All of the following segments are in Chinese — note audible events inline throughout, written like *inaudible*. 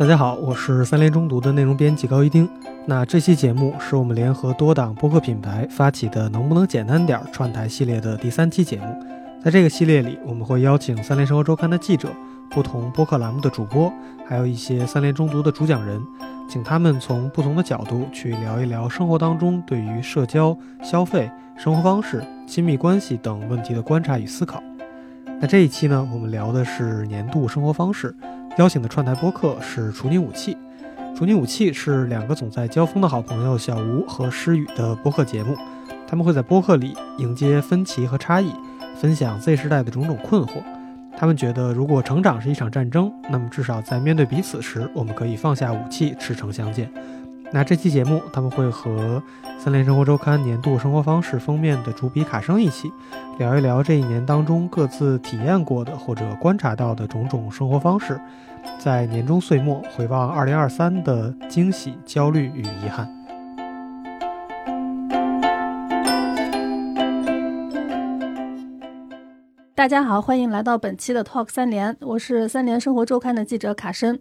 大家好，我是三联中读的内容编辑高一丁。那这期节目是我们联合多档播客品牌发起的“能不能简单点”串台系列的第三期节目。在这个系列里，我们会邀请三联生活周刊的记者、不同播客栏目的主播，还有一些三联中读的主讲人，请他们从不同的角度去聊一聊生活当中对于社交、消费、生活方式、亲密关系等问题的观察与思考。那这一期呢，我们聊的是年度生活方式，邀请的串台播客是处女武器。处女武器是两个总在交锋的好朋友小吴和诗雨的播客节目，他们会在播客里迎接分歧和差异，分享 Z 时代的种种困惑。他们觉得，如果成长是一场战争，那么至少在面对彼此时，我们可以放下武器，赤诚相见。那这期节目，他们会和《三联生活周刊》年度生活方式封面的主笔卡生一起，聊一聊这一年当中各自体验过的或者观察到的种种生活方式，在年终岁末回望2023的惊喜、焦虑与遗憾。大家好，欢迎来到本期的 Talk 三联，我是三联生活周刊的记者卡生。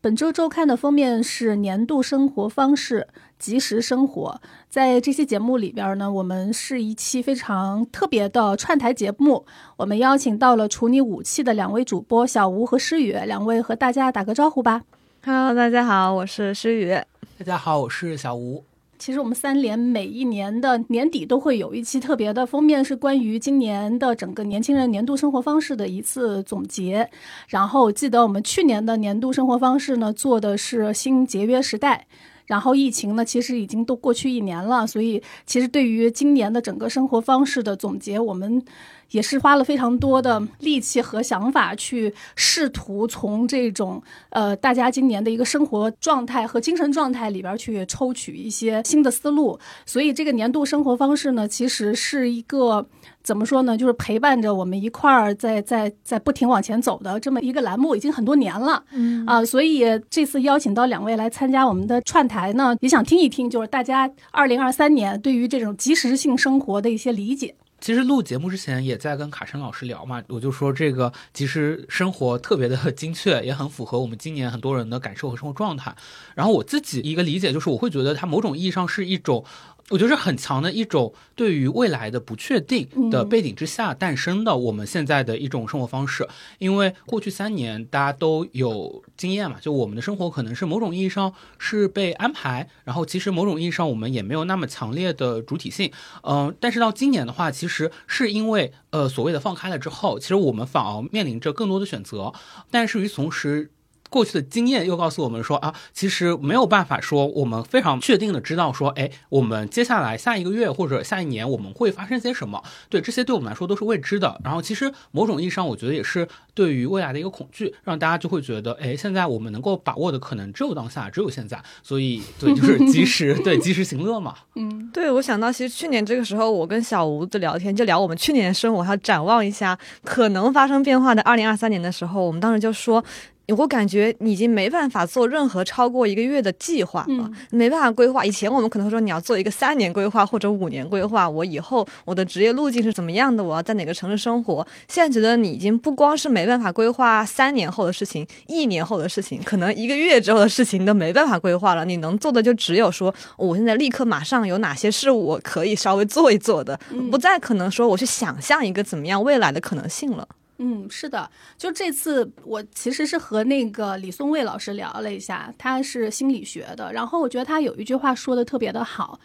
本周周刊的封面是年度生活方式即时生活。在这期节目里边呢，我们是一期非常特别的串台节目。我们邀请到了处理武器的两位主播小吴和诗雨，两位和大家打个招呼吧。Hello，大家好，我是诗雨。大家好，我是小吴。其实我们三联每一年的年底都会有一期特别的封面，是关于今年的整个年轻人年度生活方式的一次总结。然后记得我们去年的年度生活方式呢，做的是新节约时代。然后疫情呢，其实已经都过去一年了，所以其实对于今年的整个生活方式的总结，我们。也是花了非常多的力气和想法去试图从这种呃大家今年的一个生活状态和精神状态里边去抽取一些新的思路，所以这个年度生活方式呢，其实是一个怎么说呢，就是陪伴着我们一块儿在在在不停往前走的这么一个栏目，已经很多年了，嗯啊，所以这次邀请到两位来参加我们的串台呢，也想听一听，就是大家二零二三年对于这种即时性生活的一些理解。其实录节目之前也在跟卡申老师聊嘛，我就说这个其实生活特别的精确，也很符合我们今年很多人的感受和生活状态。然后我自己一个理解就是，我会觉得它某种意义上是一种。我觉得是很强的一种对于未来的不确定的背景之下诞生的我们现在的一种生活方式，因为过去三年大家都有经验嘛，就我们的生活可能是某种意义上是被安排，然后其实某种意义上我们也没有那么强烈的主体性，嗯，但是到今年的话，其实是因为呃所谓的放开了之后，其实我们反而面临着更多的选择，但是与此同时。过去的经验又告诉我们说啊，其实没有办法说我们非常确定的知道说，哎，我们接下来下一个月或者下一年我们会发生些什么？对，这些对我们来说都是未知的。然后其实某种意义上，我觉得也是对于未来的一个恐惧，让大家就会觉得，哎，现在我们能够把握的可能只有当下，只有现在。所以，对，就是及时，对，及时行乐嘛。嗯，对，我想到其实去年这个时候，我跟小吴的聊天就聊我们去年的生活，还要展望一下可能发生变化的二零二三年的时候，我们当时就说。我感觉你已经没办法做任何超过一个月的计划了，没办法规划。以前我们可能说你要做一个三年规划或者五年规划，我以后我的职业路径是怎么样的，我要在哪个城市生活。现在觉得你已经不光是没办法规划三年后的事情，一年后的事情，可能一个月之后的事情都没办法规划了。你能做的就只有说，我现在立刻马上有哪些事我可以稍微做一做的，不再可能说我去想象一个怎么样未来的可能性了。嗯，是的，就这次我其实是和那个李松蔚老师聊了一下，他是心理学的，然后我觉得他有一句话说的特别的好，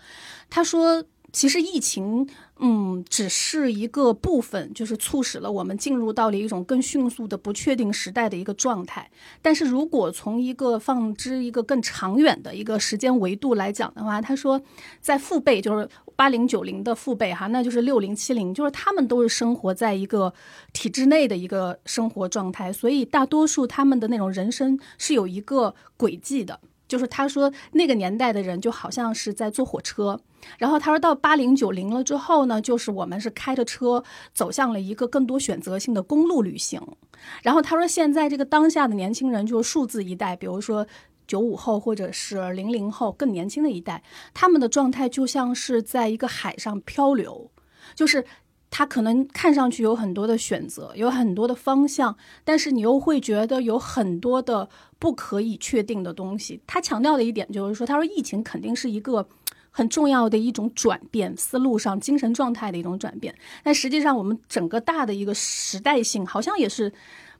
他说。其实疫情，嗯，只是一个部分，就是促使了我们进入到了一种更迅速的不确定时代的一个状态。但是如果从一个放之一个更长远的一个时间维度来讲的话，他说，在父辈，就是八零九零的父辈哈，那就是六零七零，就是他们都是生活在一个体制内的一个生活状态，所以大多数他们的那种人生是有一个轨迹的。就是他说那个年代的人就好像是在坐火车，然后他说到八零九零了之后呢，就是我们是开着车走向了一个更多选择性的公路旅行。然后他说现在这个当下的年轻人就是数字一代，比如说九五后或者是零零后更年轻的一代，他们的状态就像是在一个海上漂流，就是。他可能看上去有很多的选择，有很多的方向，但是你又会觉得有很多的不可以确定的东西。他强调的一点就是说，他说疫情肯定是一个很重要的一种转变，思路上、精神状态的一种转变。但实际上，我们整个大的一个时代性，好像也是。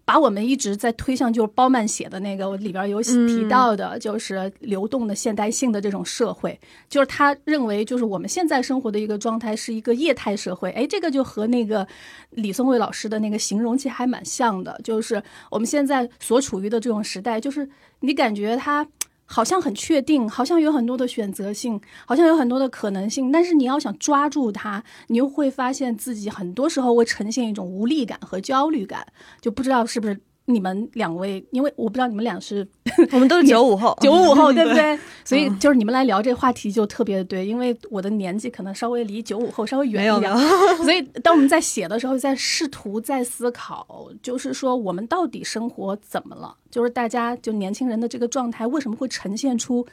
把我们一直在推向就是包曼写的那个，我里边有提到的，就是流动的现代性的这种社会，就是他认为就是我们现在生活的一个状态是一个业态社会。哎，这个就和那个李松蔚老师的那个形容其实还蛮像的，就是我们现在所处于的这种时代，就是你感觉它。好像很确定，好像有很多的选择性，好像有很多的可能性，但是你要想抓住它，你又会发现自己很多时候会呈现一种无力感和焦虑感，就不知道是不是。你们两位，因为我不知道你们俩是，*laughs* 我们都是九五后，九五后 *laughs* 对不对？所以就是你们来聊这个话题就特别的对，因为我的年纪可能稍微离九五后稍微远一点，*laughs* 所以当我们在写的时候，在试图在思考，就是说我们到底生活怎么了？就是大家就年轻人的这个状态为什么会呈现出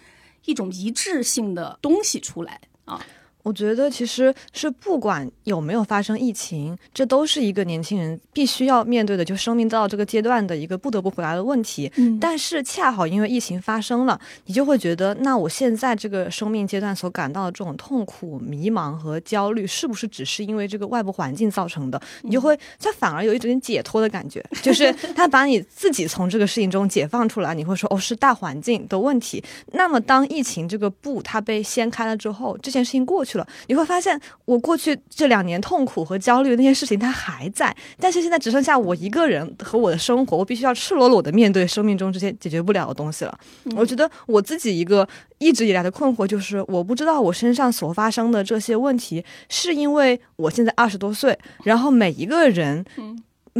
一种一致性的东西出来啊？我觉得其实是不管有没有发生疫情，这都是一个年轻人必须要面对的，就生命到这个阶段的一个不得不回答的问题。嗯，但是恰好因为疫情发生了，你就会觉得，那我现在这个生命阶段所感到的这种痛苦、迷茫和焦虑，是不是只是因为这个外部环境造成的？你就会，它反而有一点解脱的感觉，就是 *laughs* 他把你自己从这个事情中解放出来，你会说，哦，是大环境的问题。那么当疫情这个布它被掀开了之后，这件事情过去。去了，你会发现，我过去这两年痛苦和焦虑的那些事情，它还在，但是现在只剩下我一个人和我的生活，我必须要赤裸裸的面对生命中这些解决不了的东西了。我觉得我自己一个一直以来的困惑就是，我不知道我身上所发生的这些问题，是因为我现在二十多岁，然后每一个人。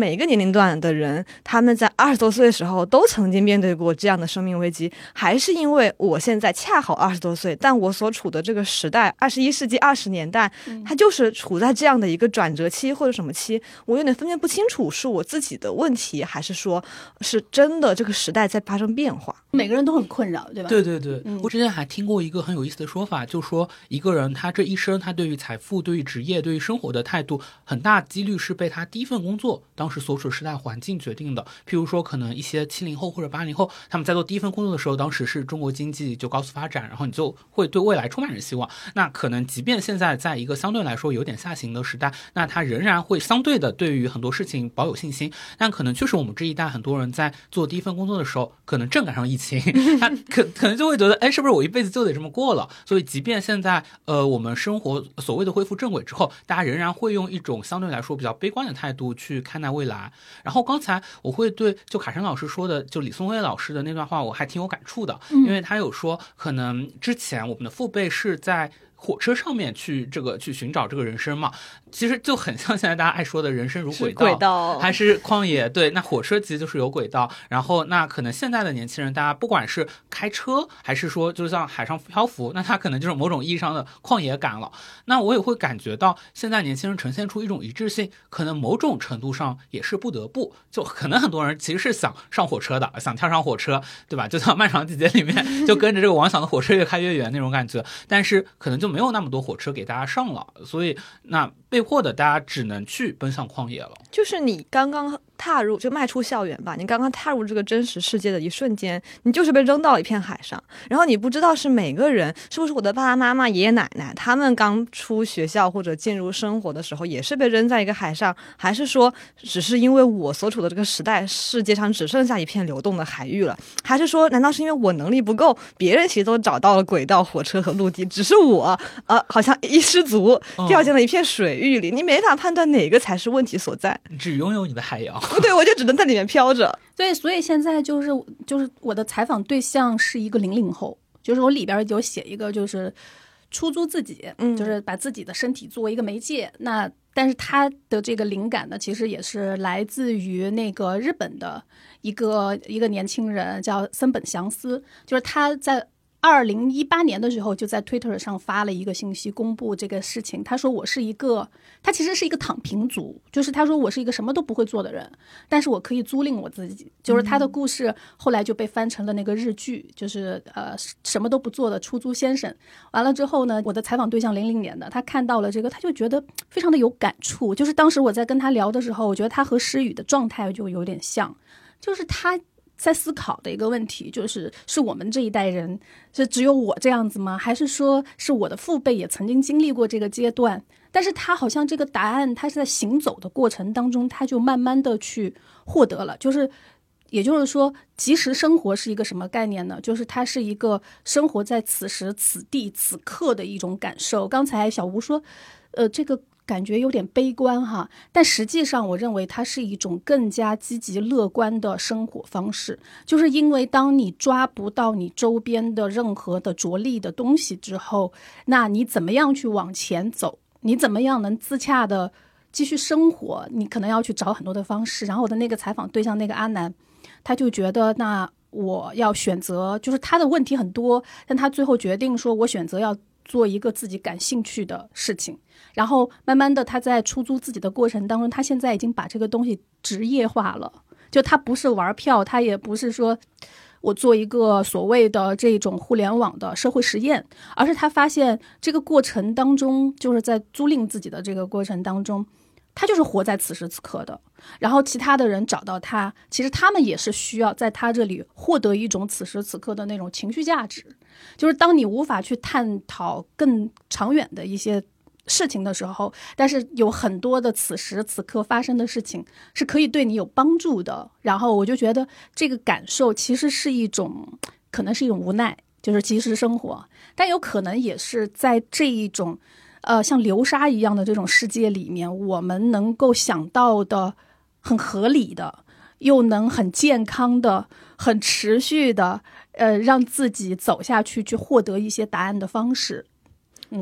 每一个年龄段的人，他们在二十多岁的时候都曾经面对过这样的生命危机，还是因为我现在恰好二十多岁，但我所处的这个时代，二十一世纪二十年代，它就是处在这样的一个转折期或者什么期，我有点分辨不清楚是我自己的问题，还是说是真的这个时代在发生变化。每个人都很困扰，对吧？对对对，我之前还听过一个很有意思的说法，就说一个人他这一生，他对于财富、对于职业、对于生活的态度，很大几率是被他第一份工作。当时所处时代环境决定的，譬如说，可能一些七零后或者八零后，他们在做第一份工作的时候，当时是中国经济就高速发展，然后你就会对未来充满着希望。那可能即便现在在一个相对来说有点下行的时代，那他仍然会相对的对于很多事情保有信心。但可能确实我们这一代很多人在做第一份工作的时候，可能正赶上疫情，*laughs* 他可可能就会觉得，哎，是不是我一辈子就得这么过了？所以即便现在呃我们生活所谓的恢复正轨之后，大家仍然会用一种相对来说比较悲观的态度去看待。未来，然后刚才我会对就卡神老师说的，就李松蔚老师的那段话，我还挺有感触的，因为他有说，可能之前我们的父辈是在。火车上面去这个去寻找这个人生嘛，其实就很像现在大家爱说的人生如轨道，轨道还是旷野。对，那火车其实就是有轨道。然后那可能现在的年轻人，大家不管是开车还是说就像海上漂浮，那他可能就是某种意义上的旷野感了。那我也会感觉到现在年轻人呈现出一种一致性，可能某种程度上也是不得不，就可能很多人其实是想上火车的，想跳上火车，对吧？就像漫长季节里面，*laughs* 就跟着这个王想的火车越开越远那种感觉。但是可能就没有那么多火车给大家上了，所以那被迫的大家只能去奔向旷野了。就是你刚刚。踏入就迈出校园吧，你刚刚踏入这个真实世界的一瞬间，你就是被扔到了一片海上，然后你不知道是每个人是不是我的爸爸妈妈、爷爷奶奶，他们刚出学校或者进入生活的时候也是被扔在一个海上，还是说只是因为我所处的这个时代世界上只剩下一片流动的海域了，还是说难道是因为我能力不够，别人其实都找到了轨道、火车和陆地，只是我呃好像一失足掉进了一片水域里，你没法判断哪个才是问题所在，只拥有你的海洋。不对，我就只能在里面飘着。*laughs* 对，所以现在就是就是我的采访对象是一个零零后，就是我里边有写一个，就是出租自己，嗯，就是把自己的身体作为一个媒介。那但是他的这个灵感呢，其实也是来自于那个日本的一个一个年轻人叫森本祥司，就是他在二零一八年的时候，就在 Twitter 上发了一个信息，公布这个事情。他说我是一个，他其实是一个躺平族，就是他说我是一个什么都不会做的人，但是我可以租赁我自己。就是他的故事后来就被翻成了那个日剧，就是呃什么都不做的出租先生。完了之后呢，我的采访对象零零年的，他看到了这个，他就觉得非常的有感触。就是当时我在跟他聊的时候，我觉得他和诗雨的状态就有点像，就是他。在思考的一个问题，就是是我们这一代人是只有我这样子吗？还是说是我的父辈也曾经经历过这个阶段？但是他好像这个答案，他是在行走的过程当中，他就慢慢的去获得了。就是，也就是说，即时生活是一个什么概念呢？就是它是一个生活在此时此地此刻的一种感受。刚才小吴说，呃，这个。感觉有点悲观哈，但实际上我认为它是一种更加积极乐观的生活方式，就是因为当你抓不到你周边的任何的着力的东西之后，那你怎么样去往前走？你怎么样能自洽的继续生活？你可能要去找很多的方式。然后我的那个采访对象那个阿南，他就觉得那我要选择，就是他的问题很多，但他最后决定说，我选择要。做一个自己感兴趣的事情，然后慢慢的他在出租自己的过程当中，他现在已经把这个东西职业化了。就他不是玩票，他也不是说我做一个所谓的这种互联网的社会实验，而是他发现这个过程当中，就是在租赁自己的这个过程当中。他就是活在此时此刻的，然后其他的人找到他，其实他们也是需要在他这里获得一种此时此刻的那种情绪价值。就是当你无法去探讨更长远的一些事情的时候，但是有很多的此时此刻发生的事情是可以对你有帮助的。然后我就觉得这个感受其实是一种，可能是一种无奈，就是及时生活，但有可能也是在这一种。呃，像流沙一样的这种世界里面，我们能够想到的很合理的，又能很健康的、很持续的，呃，让自己走下去，去获得一些答案的方式。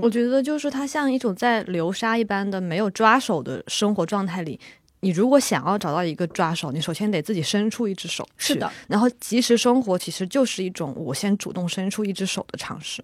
我觉得就是它像一种在流沙一般的没有抓手的生活状态里，你如果想要找到一个抓手，你首先得自己伸出一只手。是的，然后及时生活其实就是一种我先主动伸出一只手的尝试。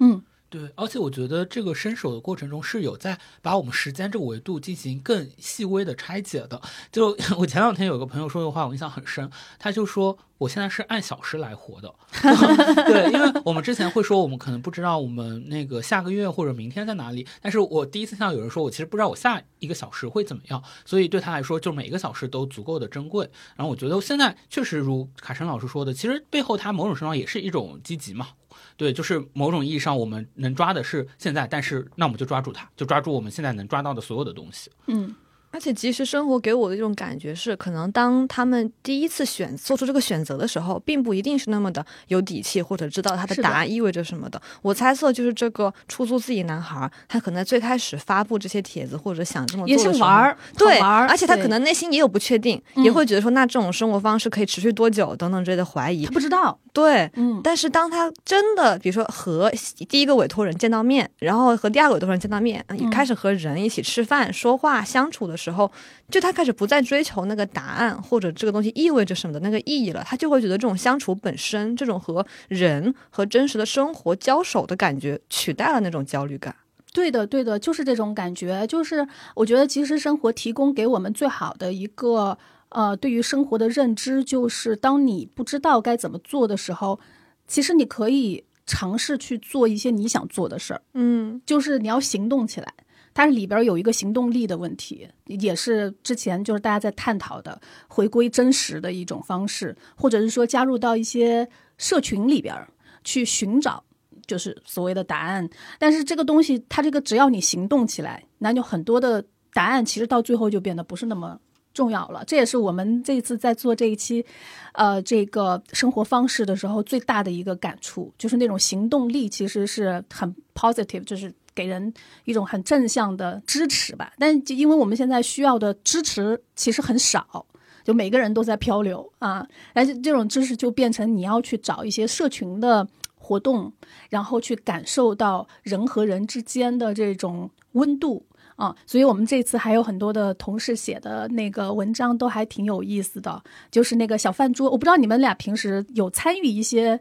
嗯。对，而且我觉得这个伸手的过程中是有在把我们时间这个维度进行更细微的拆解的。就 *laughs* 我前两天有个朋友说的话，我印象很深，他就说我现在是按小时来活的。*laughs* 对，因为我们之前会说我们可能不知道我们那个下个月或者明天在哪里，但是我第一次听到有人说我其实不知道我下一个小时会怎么样，所以对他来说，就每一个小时都足够的珍贵。然后我觉得现在确实如卡神老师说的，其实背后他某种程度上也是一种积极嘛。对，就是某种意义上，我们能抓的是现在，但是那我们就抓住它，就抓住我们现在能抓到的所有的东西。嗯。而且，其实生活给我的一种感觉是，可能当他们第一次选做出这个选择的时候，并不一定是那么的有底气，或者知道他的答案意味着什么的。我猜测，就是这个出租自己男孩，他可能在最开始发布这些帖子或者想这么做的时候，玩儿，对，而且他可能内心也有不确定，也会觉得说，那这种生活方式可以持续多久等等之类的怀疑。他不知道，对，嗯。但是当他真的，比如说和第一个委托人见到面，然后和第二个委托人见到面，开始和人一起吃饭、说话、相处的时候，就。他开始不再追求那个答案或者这个东西意味着什么的那个意义了，他就会觉得这种相处本身，这种和人和真实的生活交手的感觉，取代了那种焦虑感。对的，对的，就是这种感觉。就是我觉得，其实生活提供给我们最好的一个呃，对于生活的认知，就是当你不知道该怎么做的时候，其实你可以尝试去做一些你想做的事儿。嗯，就是你要行动起来。它里边有一个行动力的问题，也是之前就是大家在探讨的回归真实的一种方式，或者是说加入到一些社群里边去寻找，就是所谓的答案。但是这个东西，它这个只要你行动起来，那就很多的答案其实到最后就变得不是那么重要了。这也是我们这一次在做这一期，呃，这个生活方式的时候最大的一个感触，就是那种行动力其实是很 positive，就是。给人一种很正向的支持吧，但就因为我们现在需要的支持其实很少，就每个人都在漂流啊，但是这种支持就变成你要去找一些社群的活动，然后去感受到人和人之间的这种温度啊，所以我们这次还有很多的同事写的那个文章都还挺有意思的，就是那个小饭桌，我不知道你们俩平时有参与一些。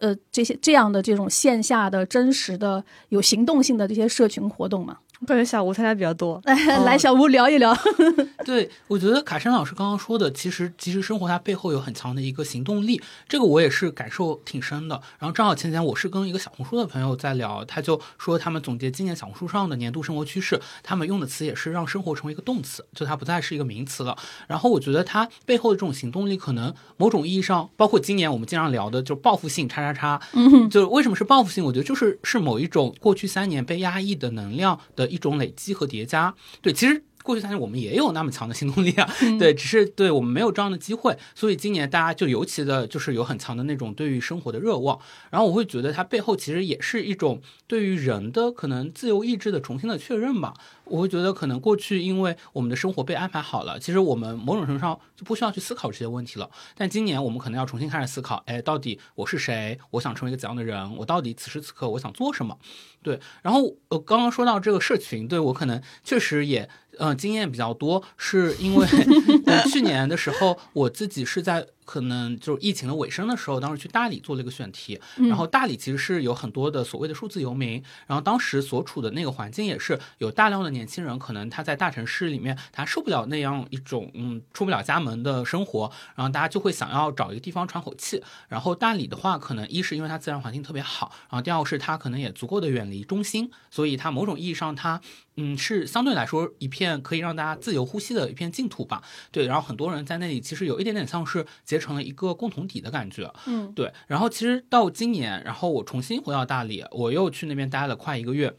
呃这些这样的这种线下的真实的有行动性的这些社群活动嘛。我感觉小吴参加比较多。来，来小吴聊一聊。*laughs* 对，我觉得卡申老师刚刚说的，其实其实生活它背后有很强的一个行动力，这个我也是感受挺深的。然后正好前几天我是跟一个小红书的朋友在聊，他就说他们总结今年小红书上的年度生活趋势，他们用的词也是让生活成为一个动词，就它不再是一个名词了。然后我觉得它背后的这种行动力，可能某种意义上，包括今年我们经常聊的，就是报复性叉叉叉，嗯，就为什么是报复性？我觉得就是是某一种过去三年被压抑的能量的。一种累积和叠加，对，其实过去三年我们也有那么强的行动力啊，*laughs* 对，只是对我们没有这样的机会，所以今年大家就尤其的就是有很强的那种对于生活的热望，然后我会觉得它背后其实也是一种对于人的可能自由意志的重新的确认吧。我会觉得可能过去因为我们的生活被安排好了，其实我们某种程度上就不需要去思考这些问题了。但今年我们可能要重新开始思考，哎，到底我是谁？我想成为一个怎样的人？我到底此时此刻我想做什么？对。然后呃，刚刚说到这个社群，对我可能确实也嗯经验比较多，是因为 *laughs* 去年的时候我自己是在。可能就是疫情的尾声的时候，当时去大理做了一个选题，然后大理其实是有很多的所谓的数字游民，然后当时所处的那个环境也是有大量的年轻人，可能他在大城市里面他受不了那样一种嗯出不了家门的生活，然后大家就会想要找一个地方喘口气。然后大理的话，可能一是因为它自然环境特别好，然后第二是它可能也足够的远离中心，所以它某种意义上它。嗯，是相对来说一片可以让大家自由呼吸的一片净土吧？对，然后很多人在那里，其实有一点点像是结成了一个共同体的感觉。嗯，对。然后其实到今年，然后我重新回到大理，我又去那边待了快一个月。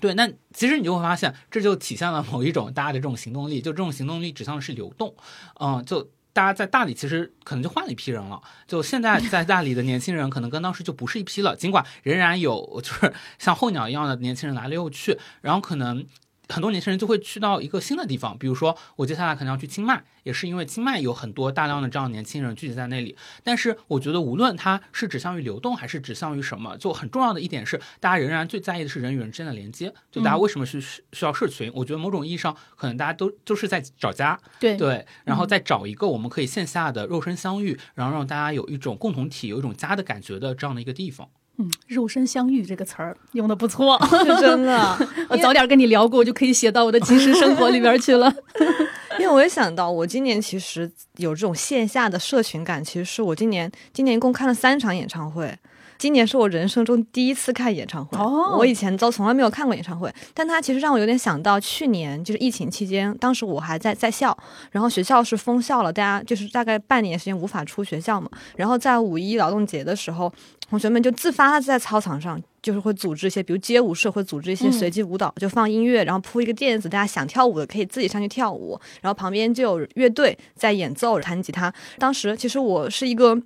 对，那其实你就会发现，这就体现了某一种大家的这种行动力，就这种行动力指向的是流动。嗯，就。大家在大理其实可能就换了一批人了，就现在在大理的年轻人可能跟当时就不是一批了，尽管仍然有就是像候鸟一样的年轻人来了又去，然后可能。很多年轻人就会去到一个新的地方，比如说我接下来可能要去清迈，也是因为清迈有很多大量的这样年轻人聚集在那里。但是我觉得无论它是指向于流动还是指向于什么，就很重要的一点是，大家仍然最在意的是人与人之间的连接。就大家为什么是需要社群？我觉得某种意义上，可能大家都都是在找家，对对，然后再找一个我们可以线下的肉身相遇，然后让大家有一种共同体、有一种家的感觉的这样的一个地方。嗯，肉身相遇这个词儿用的不错，*laughs* 真的。*laughs* 我早点跟你聊过，我就可以写到我的即时生活里边去了。*laughs* 因为我也想到，我今年其实有这种线下的社群感，其实是我今年今年一共看了三场演唱会。今年是我人生中第一次看演唱会，我以前都从来没有看过演唱会。但它其实让我有点想到去年，就是疫情期间，当时我还在在校，然后学校是封校了，大家就是大概半年时间无法出学校嘛。然后在五一劳动节的时候，同学们就自发在操场上，就是会组织一些，比如街舞社会组织一些随机舞蹈，就放音乐，然后铺一个垫子，大家想跳舞的可以自己上去跳舞，然后旁边就有乐队在演奏弹吉他。当时其实我是一个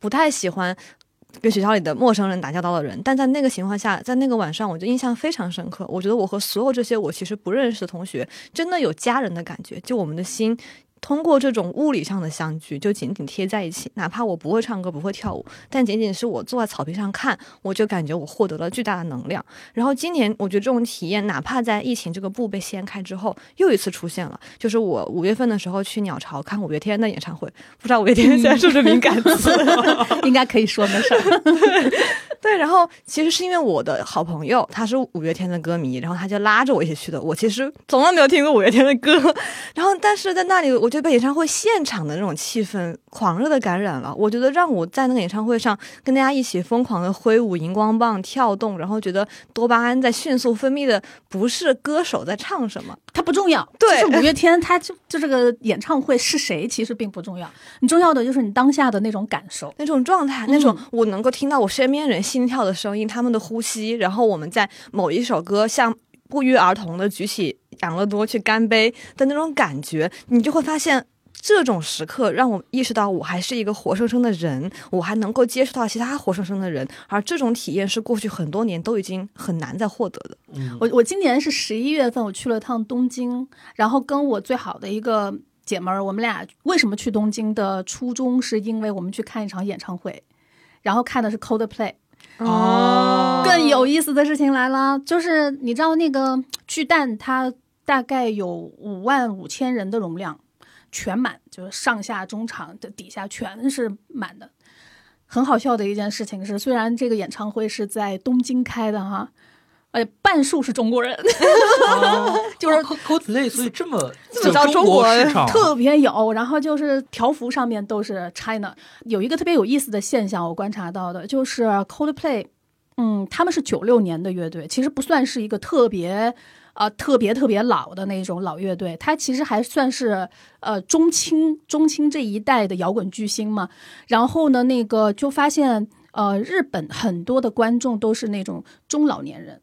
不太喜欢。跟学校里的陌生人打交道的人，但在那个情况下，在那个晚上，我就印象非常深刻。我觉得我和所有这些我其实不认识的同学，真的有家人的感觉，就我们的心。通过这种物理上的相聚，就紧紧贴在一起。哪怕我不会唱歌，不会跳舞，但仅仅是我坐在草坪上看，我就感觉我获得了巨大的能量。然后今年，我觉得这种体验，哪怕在疫情这个布被掀开之后，又一次出现了。就是我五月份的时候去鸟巢看五月天的演唱会，不知道五月天现 *laughs* 在是不是敏感词，应该可以说没事儿。对，然后其实是因为我的好朋友他是五月天的歌迷，然后他就拉着我一起去的。我其实从来没有听过五月天的歌，*laughs* 然后但是在那里我。就被演唱会现场的那种气氛狂热的感染了，我觉得让我在那个演唱会上跟大家一起疯狂的挥舞荧光棒跳动，然后觉得多巴胺在迅速分泌的不是歌手在唱什么，它不重要。对，是五月天，他就就这个演唱会是谁其实并不重要，你重要的就是你当下的那种感受、那种状态、那种我能够听到我身边人心跳的声音、他们的呼吸，然后我们在某一首歌像不约而同的举起。养乐多去干杯的那种感觉，你就会发现，这种时刻让我意识到，我还是一个活生生的人，我还能够接触到其他活生生的人，而这种体验是过去很多年都已经很难再获得的。嗯我我今年是十一月份，我去了趟东京，然后跟我最好的一个姐们儿，我们俩为什么去东京的初衷，是因为我们去看一场演唱会，然后看的是 Coldplay。哦，更有意思的事情来了，就是你知道那个巨蛋，它大概有五万五千人的容量，全满，就是上下中场的底下全是满的。很好笑的一件事情是，虽然这个演唱会是在东京开的哈，呃，半数是中国人，就是 Coldplay，所以这么 *laughs* 这么叫中国国市场，特别有，然后就是条幅上面都是 China。有一个特别有意思的现象，我观察到的就是 Coldplay，嗯，他们是九六年的乐队，其实不算是一个特别。呃，特别特别老的那种老乐队，他其实还算是呃中青中青这一代的摇滚巨星嘛。然后呢，那个就发现呃，日本很多的观众都是那种中老年人，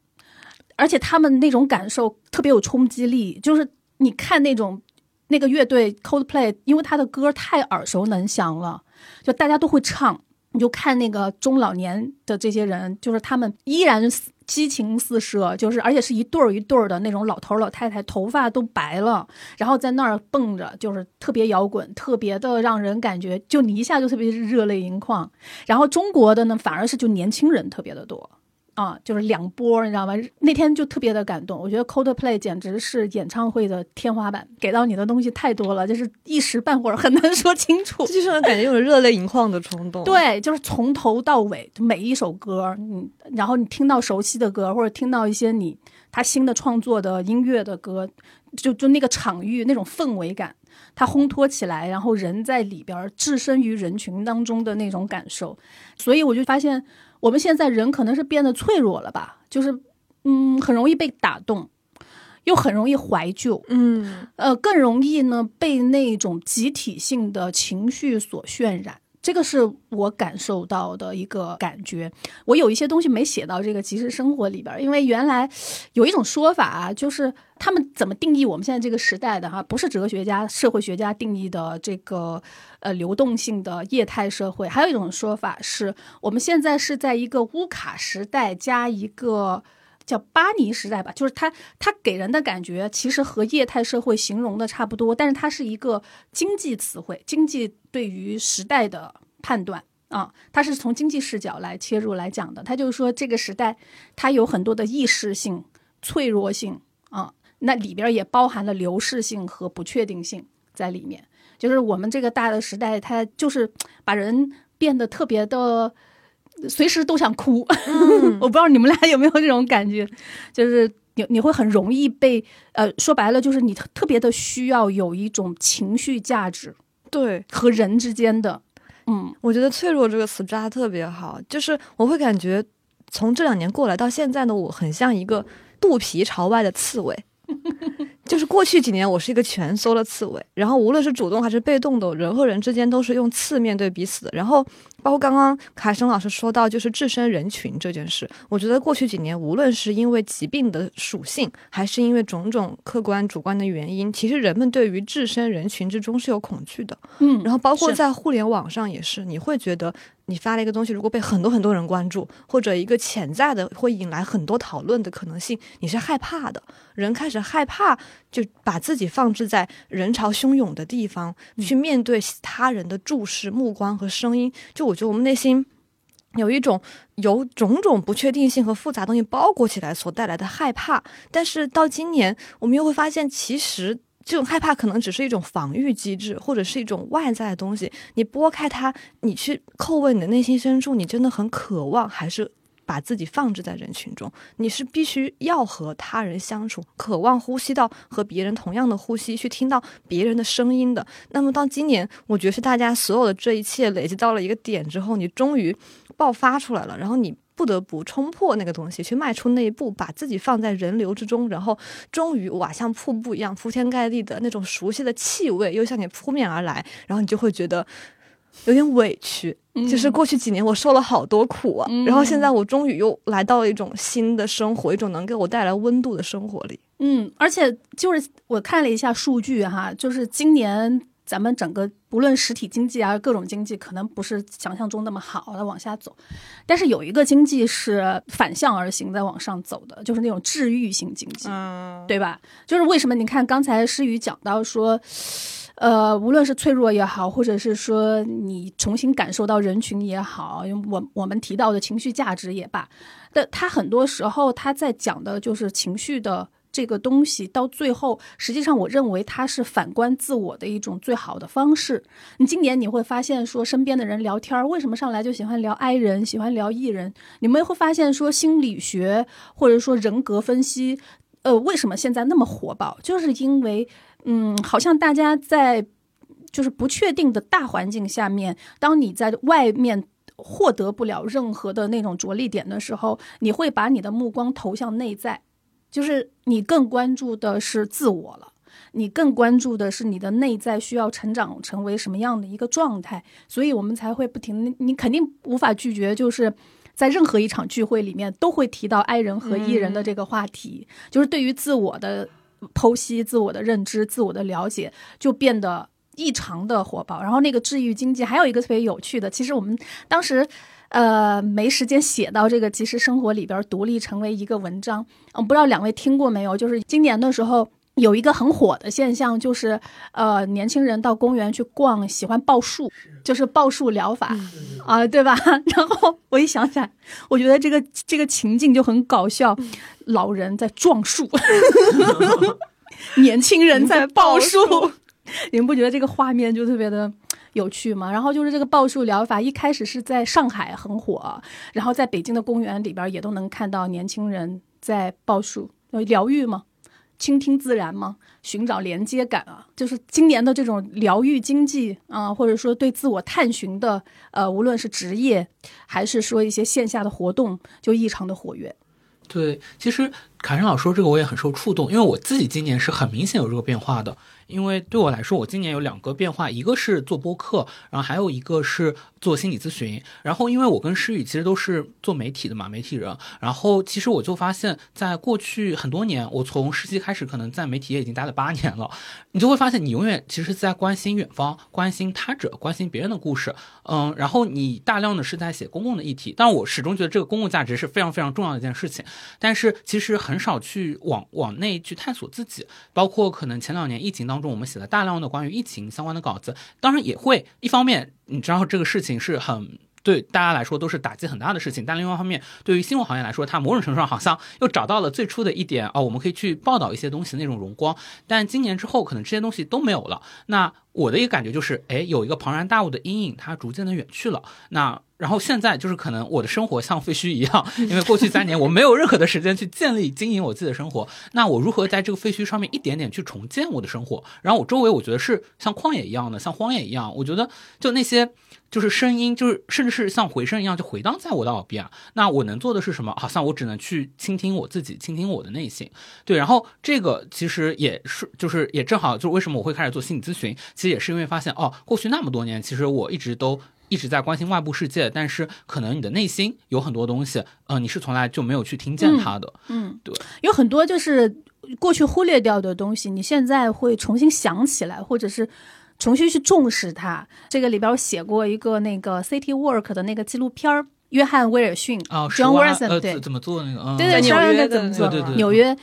而且他们那种感受特别有冲击力。就是你看那种那个乐队 Coldplay，因为他的歌太耳熟能详了，就大家都会唱。你就看那个中老年的这些人，就是他们依然激情四射，就是而且是一对儿一对儿的那种老头老太太，头发都白了，然后在那儿蹦着，就是特别摇滚，特别的让人感觉就你一下就特别热泪盈眶。然后中国的呢，反而是就年轻人特别的多。啊，就是两波，你知道吗？那天就特别的感动。我觉得 Coldplay 简直是演唱会的天花板，给到你的东西太多了，就是一时半会儿很难 *laughs* 说清楚。这就是感觉有热泪盈眶的冲动。对，就是从头到尾每一首歌，嗯，然后你听到熟悉的歌，或者听到一些你他新的创作的音乐的歌，就就那个场域那种氛围感，它烘托起来，然后人在里边置身于人群当中的那种感受，所以我就发现。我们现在人可能是变得脆弱了吧，就是，嗯，很容易被打动，又很容易怀旧，嗯，呃，更容易呢被那种集体性的情绪所渲染。这个是我感受到的一个感觉。我有一些东西没写到这个即时生活里边，因为原来有一种说法啊，就是他们怎么定义我们现在这个时代的哈，不是哲学家、社会学家定义的这个呃流动性的液态社会。还有一种说法是我们现在是在一个乌卡时代加一个。叫巴尼时代吧，就是它，它给人的感觉其实和液态社会形容的差不多，但是它是一个经济词汇，经济对于时代的判断啊，它是从经济视角来切入来讲的。它就是说这个时代它有很多的意识性、脆弱性啊，那里边也包含了流逝性和不确定性在里面。就是我们这个大的时代，它就是把人变得特别的。随时都想哭，*laughs* 我不知道你们俩有没有这种感觉，就是你你会很容易被呃说白了就是你特特别的需要有一种情绪价值，对和人之间的，嗯，我觉得脆弱这个词扎的特别好，就是我会感觉从这两年过来到现在的我很像一个肚皮朝外的刺猬。*laughs* 就是过去几年，我是一个蜷缩的刺猬，然后无论是主动还是被动的，人和人之间都是用刺面对彼此的。然后，包括刚刚凯生老师说到，就是置身人群这件事，我觉得过去几年，无论是因为疾病的属性，还是因为种种客观主观的原因，其实人们对于置身人群之中是有恐惧的。嗯，然后包括在互联网上也是，你会觉得。你发了一个东西，如果被很多很多人关注，或者一个潜在的会引来很多讨论的可能性，你是害怕的。人开始害怕，就把自己放置在人潮汹涌的地方，去面对他人的注视目光和声音。就我觉得我们内心有一种由种种不确定性和复杂东西包裹起来所带来的害怕。但是到今年，我们又会发现，其实。这种害怕可能只是一种防御机制，或者是一种外在的东西。你拨开它，你去叩问你的内心深处，你真的很渴望，还是把自己放置在人群中？你是必须要和他人相处，渴望呼吸到和别人同样的呼吸，去听到别人的声音的。那么到今年，我觉得是大家所有的这一切累积到了一个点之后，你终于爆发出来了，然后你。不得不冲破那个东西，去迈出那一步，把自己放在人流之中，然后终于哇，像瀑布一样铺天盖地的那种熟悉的气味又向你扑面而来，然后你就会觉得有点委屈。就是过去几年我受了好多苦啊，然后现在我终于又来到了一种新的生活，一种能给我带来温度的生活里。嗯，而且就是我看了一下数据哈，就是今年。咱们整个不论实体经济啊，各种经济可能不是想象中那么好的往下走，但是有一个经济是反向而行在往上走的，就是那种治愈性经济，对吧？就是为什么你看刚才诗雨讲到说，呃，无论是脆弱也好，或者是说你重新感受到人群也好，我我们提到的情绪价值也罢，但他很多时候他在讲的就是情绪的。这个东西到最后，实际上我认为它是反观自我的一种最好的方式。你今年你会发现说，身边的人聊天，为什么上来就喜欢聊 I 人，喜欢聊 E 人？你们会发现说，心理学或者说人格分析，呃，为什么现在那么火爆？就是因为，嗯，好像大家在就是不确定的大环境下面，当你在外面。获得不了任何的那种着力点的时候，你会把你的目光投向内在，就是你更关注的是自我了，你更关注的是你的内在需要成长成为什么样的一个状态，所以我们才会不停。你肯定无法拒绝，就是在任何一场聚会里面都会提到 I 人和 E 人的这个话题，就是对于自我的剖析、自我的认知、自我的了解，就变得。异常的火爆，然后那个治愈经济还有一个特别有趣的，其实我们当时，呃，没时间写到这个即时生活里边独立成为一个文章。嗯，不知道两位听过没有？就是今年的时候有一个很火的现象，就是呃，年轻人到公园去逛，喜欢报数，就是报数疗法啊，对吧？*laughs* 然后我一想起来，我觉得这个这个情境就很搞笑，老人在撞 *laughs* 树，年轻人在报数。*laughs* 你们不觉得这个画面就特别的有趣吗？然后就是这个报数疗法，一开始是在上海很火，然后在北京的公园里边也都能看到年轻人在报数，疗愈吗？倾听自然吗？寻找连接感啊，就是今年的这种疗愈经济啊，或者说对自我探寻的，呃，无论是职业还是说一些线下的活动，就异常的活跃。对，其实卡生老师说这个我也很受触动，因为我自己今年是很明显有这个变化的。因为对我来说，我今年有两个变化，一个是做播客，然后还有一个是做心理咨询。然后，因为我跟诗雨其实都是做媒体的嘛，媒体人。然后，其实我就发现，在过去很多年，我从实习开始，可能在媒体也已经待了八年了，你就会发现，你永远其实在关心远方，关心他者，关心别人的故事。嗯，然后你大量的是在写公共的议题。但我始终觉得这个公共价值是非常非常重要的一件事情。但是，其实很少去往往内去探索自己，包括可能前两年疫情当。中我们写了大量的关于疫情相关的稿子，当然也会一方面，你知道这个事情是很对大家来说都是打击很大的事情，但另外一方面，对于新闻行业来说，它某种程度上好像又找到了最初的一点哦，我们可以去报道一些东西那种荣光。但今年之后，可能这些东西都没有了。那我的一个感觉就是，哎，有一个庞然大物的阴影，它逐渐的远去了。那。然后现在就是可能我的生活像废墟一样，因为过去三年我没有任何的时间去建立经营我自己的生活。那我如何在这个废墟上面一点点去重建我的生活？然后我周围我觉得是像旷野一样的，像荒野一样。我觉得就那些就是声音，就是甚至是像回声一样就回荡在我的耳边。那我能做的是什么？好像我只能去倾听我自己，倾听我的内心。对，然后这个其实也是，就是也正好就是为什么我会开始做心理咨询，其实也是因为发现哦，过去那么多年，其实我一直都。一直在关心外部世界，但是可能你的内心有很多东西，嗯，你是从来就没有去听见它的。嗯，对，有很多就是过去忽略掉的东西，你现在会重新想起来，或者是重新去重视它。这个里边我写过一个那个 City Work 的那个纪录片儿，约翰威尔逊啊，John Wilson 对，怎么做那个？对对，纽约怎么做？对对对，纽约。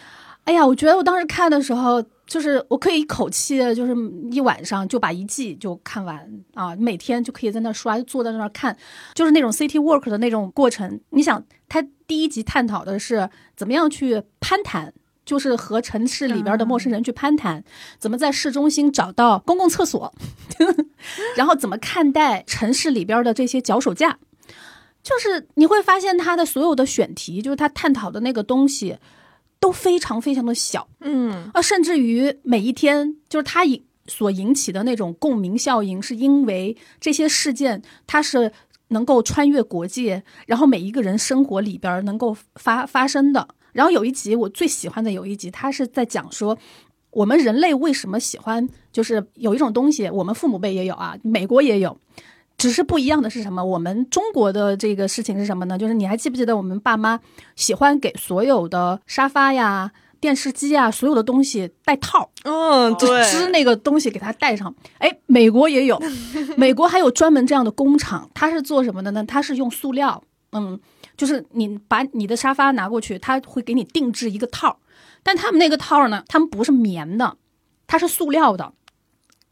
哎呀，我觉得我当时看的时候。就是我可以一口气，就是一晚上就把一季就看完啊，每天就可以在那刷，坐在那儿看，就是那种 city work 的那种过程。你想，他第一集探讨的是怎么样去攀谈，就是和城市里边的陌生人去攀谈，怎么在市中心找到公共厕所，*laughs* 然后怎么看待城市里边的这些脚手架，就是你会发现他的所有的选题，就是他探讨的那个东西。都非常非常的小，嗯啊，甚至于每一天，就是他引所引起的那种共鸣效应，是因为这些事件它是能够穿越国界，然后每一个人生活里边能够发发生的。然后有一集我最喜欢的有一集，他是在讲说我们人类为什么喜欢，就是有一种东西，我们父母辈也有啊，美国也有。只是不一样的是什么？我们中国的这个事情是什么呢？就是你还记不记得我们爸妈喜欢给所有的沙发呀、电视机啊，所有的东西带套？嗯，对，织那个东西给它带上。哎，美国也有，美国还有专门这样的工厂，它是做什么的呢？它是用塑料，嗯，就是你把你的沙发拿过去，他会给你定制一个套儿，但他们那个套儿呢，他们不是棉的，它是塑料的。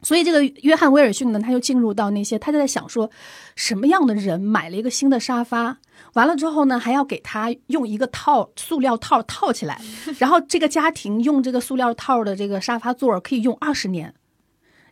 所以这个约翰威尔逊呢，他就进入到那些，他就在想说，什么样的人买了一个新的沙发，完了之后呢，还要给他用一个套塑料套套起来，然后这个家庭用这个塑料套的这个沙发座可以用二十年。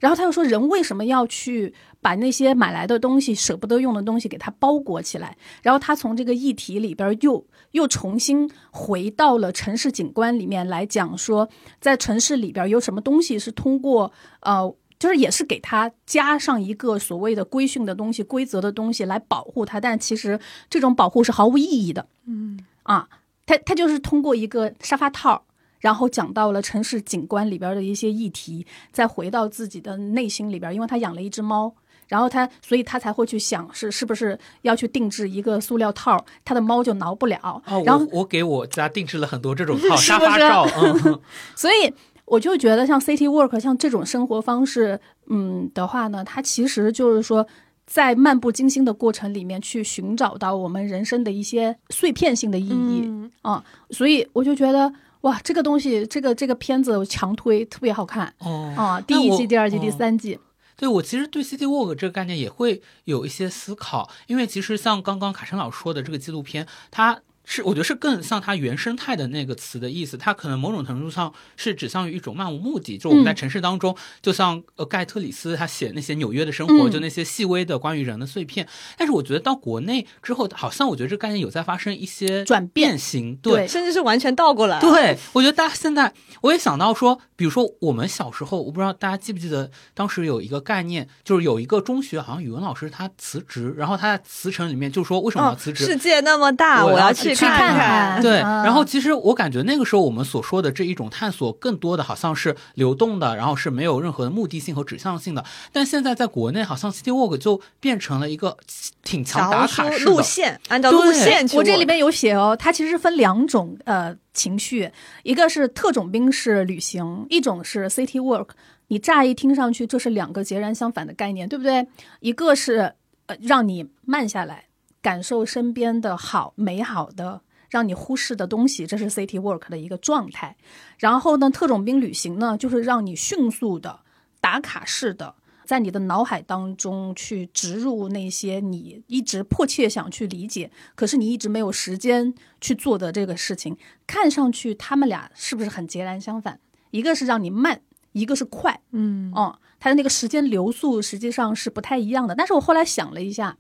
然后他又说，人为什么要去把那些买来的东西、舍不得用的东西给它包裹起来？然后他从这个议题里边又又重新回到了城市景观里面来讲说，在城市里边有什么东西是通过呃。就是也是给它加上一个所谓的规训的东西、规则的东西来保护它，但其实这种保护是毫无意义的。嗯啊，他他就是通过一个沙发套，然后讲到了城市景观里边的一些议题，再回到自己的内心里边，因为他养了一只猫，然后他所以他才会去想是是不是要去定制一个塑料套，他的猫就挠不了。哦，然后我我给我家定制了很多这种 *laughs* 套是是沙发罩，嗯，*laughs* 所以我就觉得像 City Work 像这种生活方式，嗯的话呢，它其实就是说。在漫不经心的过程里面，去寻找到我们人生的一些碎片性的意义嗯啊、所以我就觉得哇，这个东西，这个这个片子我强推，特别好看哦啊！第一季、第二季、第哦三季，对我其实对 City Walk 这个概念也会有一些思考，因为其实像刚刚卡申老师说的这个纪录片，它是我觉得是更像它原生态的那个词的意思，它可能某种程度上是指向于一种漫无目的，就我们在嗯城市当中，就像呃盖特里斯他写那些纽约的生活，嗯就那些细微的关于人的碎片。但是我觉得到国内之后，好像我觉得这个概念有在发生一些转变变形，对甚至是完全倒过来。对，我觉得大家现在，我也想到说，比如说我们小时候，我不知道大家记不记得，当时有一个概念，就是有一个中学好像语文老师他辞职，然后他在辞呈里面就说为什么要哦，辞职。世界那么大，我我要去去看看看对，啊然后其实我感觉那个时候我们所说的这一种探索，更多的好像是流动的，然后是没有任何的目的性和指向性的。但现在在国内，好像 City Walk 就变成了一个挺强打卡式的路线，按照路线去。我这里边有写哦，它其实分两种呃情绪，一个是特种兵式旅行，一种是 city walk。你乍一听上去，这是两个截然相反的概念，对不对？一个是呃让你慢下来，感受身边的好、美好的，让你忽视的东西，这是 city Work 的一个状态。然后呢，特种兵旅行呢，就是让你迅速的打卡式的。在你的脑海当中去植入那些你一直迫切想去理解，可是你一直没有时间去做的这个事情，看上去他们俩是不是很截然相反？一个是让你慢，一个是快，嗯哦，它的那个时间流速实际上是不太一样的。但是我后来想了一下，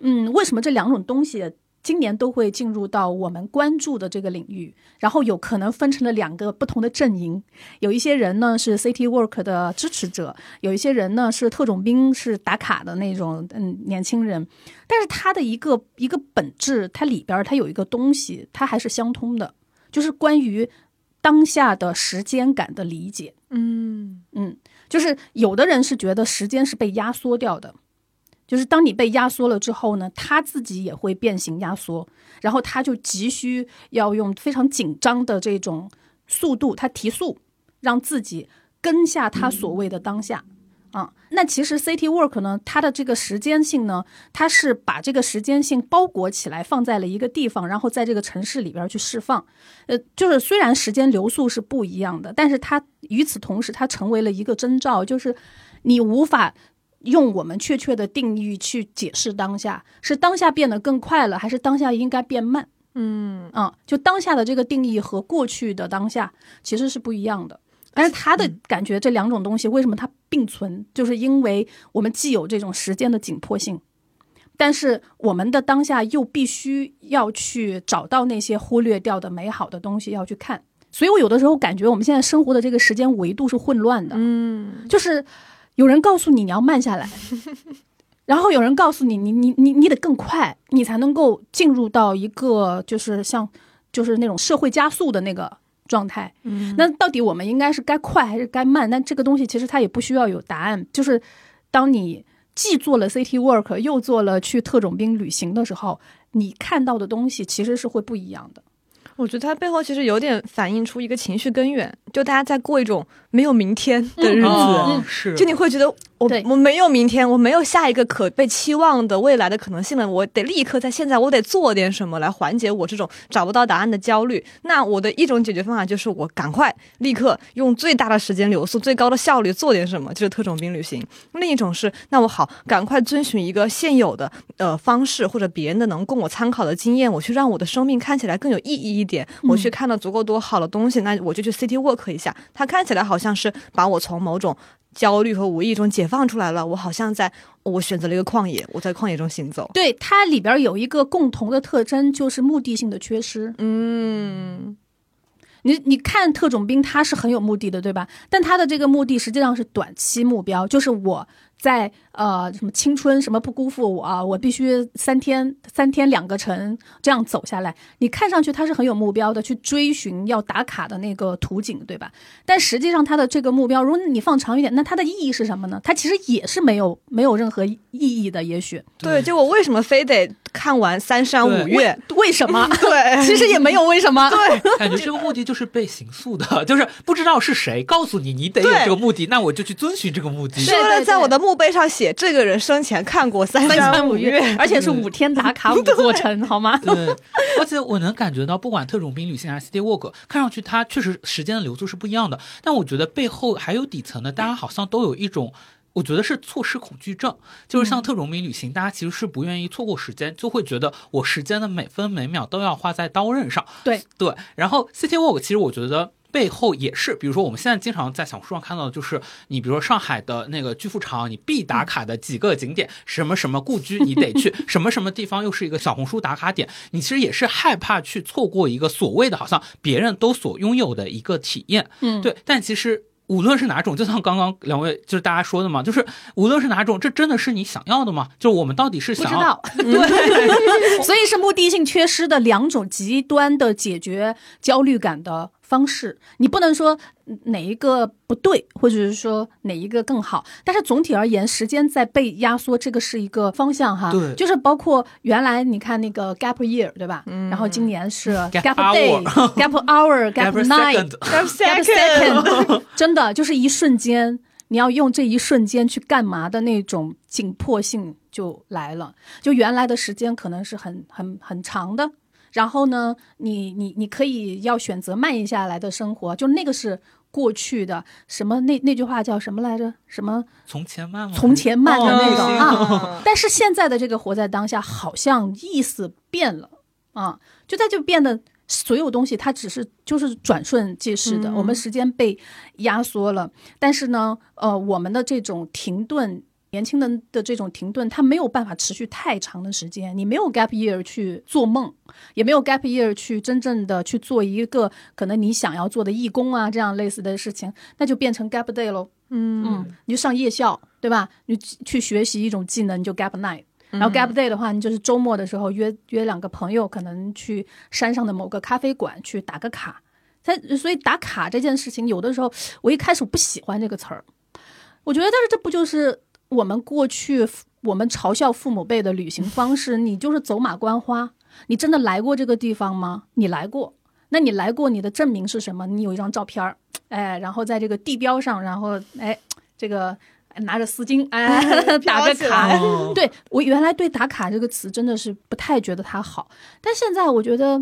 嗯，为什么这两种东西今年都会进入到我们关注的这个领域？然后有可能分成了两个不同的阵营，有一些人呢是 City Work 的支持者，有一些人呢是特种兵，是打卡的那种嗯年轻人。但是它的一个一个本质，它里边儿它有一个东西，它还是相通的，就是关于当下的时间感的理解。嗯嗯，就是有的人是觉得时间是被压缩掉的，就是当你被压缩了之后呢，他自己也会变形压缩，然后他就急需要用非常紧张的这种速度，他提速，让自己跟下他所谓的当下。啊，那其实 City Work 呢，它的这个时间性呢，它是把这个时间性包裹起来，放在了一个地方，然后在这个城市里边去释放。呃，就是虽然时间流速是不一样的，但是它与此同时，它成为了一个征兆，就是你无法用我们确切的定义去解释当下，是当下变得更快了，还是当下应该变慢？嗯啊、就当下的这个定义和过去的当下其实是不一样的。但是他的感觉，这两种东西为什么它并存，就是因为我们既有这种时间的紧迫性，但是我们的当下又必须要去找到那些忽略掉的美好的东西要去看。所以我有的时候感觉我们现在生活的这个时间维度是混乱的，嗯就是有人告诉你你要慢下来，*laughs* 然后有人告诉你你你你你得更快，你才能够进入到一个就是像就是那种社会加速的那个状态。嗯那到底我们应该是该快还是该慢？那这个东西其实它也不需要有答案，就是当你既做了 city work 又做了去特种兵旅行的时候，你看到的东西其实是会不一样的。我觉得它背后其实有点反映出一个情绪根源，就大家在过一种没有明天的日子，哦是就你会觉得我我没有明天，我没有下一个可被期望的未来的可能性了，我得立刻在现在我得做点什么来缓解我这种找不到答案的焦虑。那我的一种解决方法就是我赶快立刻用最大的时间流速、最高的效率做点什么，就是特种兵旅行。另一种是，那我好赶快遵循一个现有的呃方式或者别人的能供我参考的经验，我去让我的生命看起来更有意义一点。我去看了足够多好的东西，那我就去 city walk 一下，它看起来好像是把我从某种焦虑和无意中解放出来了。我好像在我选择了一个旷野，我在旷野中行走。对，它里边有一个共同的特征，就是目的性的缺失。嗯，你你看特种兵，他是很有目的的，对吧？但他的这个目的实际上是短期目标，就是我在呃什么青春什么不辜负我啊，我必须三天三天两个城这样走下来。你看上去他是很有目标的，去追寻要打卡的那个图景，对吧？但实际上他的这个目标，如果你放长一点，那它的意义是什么呢？它其实也是没有没有任何意义的，也许对，就我为什么非得看完三山五岳？*laughs* 为什么？对，*laughs* 其实也没有为什么。对，*laughs* 感觉这个目的就是被刑诉的，就是不知道是谁告诉你你得有这个目的，那我就去遵循这个目的。是为了在我的墓碑上写，这个人生前看过三三山五岳岳，，而且是五天打卡五座城，好吗？对，而且我能感觉到，不管特种兵旅行还是 City Walk，看上去它确实时间的流速是不一样的，但我觉得背后还有底层的，大家好像都有一种。我觉得是错失恐惧症，就是像特种兵旅行，大家其实是不愿意错过时间，就会觉得我时间的每分每秒都要花在刀刃上。对对，然后 City Walk 其实我觉得。背后也是，比如说我们现在经常在小红书上看到的，就是你比如说上海的那个巨富场，你必打卡的几个景点，什么什么故居你得去，*laughs* 什么什么地方又是一个小红书打卡点，你其实也是害怕去错过一个所谓的好像别人都所拥有的一个体验，嗯，对，但其实。无论是哪种，就像刚刚两位就是大家说的嘛，就是无论是哪种，这真的是你想要的吗？就我们到底是想要知道，*laughs* 对，*laughs* 所以是目的性缺失的两种极端的解决焦虑感的方式。你不能说哪一个不对，或者是说哪一个更好，但是总体而言，时间在被压缩，这个是一个方向哈。对就是包括原来你看那个 gap year 对吧？嗯然后今年是 Gap day、gap hour、*laughs* gap Gap night、second gap second，*laughs* 真的就是一瞬间，你要用这一瞬间去干嘛的那种紧迫性就来了。就原来的时间可能是很很很长的，然后呢，你你你可以要选择慢下来的生活，就那个是过去的什么那那句话叫什么来着？什么从前慢吗？从前慢的那种、哦啊。*laughs* 但是现在的这个活在当下，好像意思变了啊，就它就变得。所有东西它只是就是转瞬即逝的，嗯我们时间被压缩了，但是呢，呃，我们的这种停顿，年轻人的这种停顿，他没有办法持续太长的时间。你没有 gap year 去做梦，也没有 gap year 去真正的去做一个可能你想要做的义工啊，这样类似的事情，那就变成 gap day 喽。嗯嗯，你就上夜校，对吧？你去学习一种技能，你就 gap night。然后 gap day 的话，你就是周末的时候约约两个朋友，可能去山上的某个咖啡馆去打个卡。他所以打卡这件事情，有的时候我一开始不喜欢这个词儿，我觉得，但是这不就是我们过去我们嘲笑父母辈的旅行方式？你就是走马观花，你真的来过这个地方吗？你来过，那你来过，你的证明是什么？你有一张照片儿，哎，然后在这个地标上，然后哎，这个拿着丝巾，哎，打个卡。哦 *laughs* 对我原来对打卡这个词真的是不太觉得它好，但现在我觉得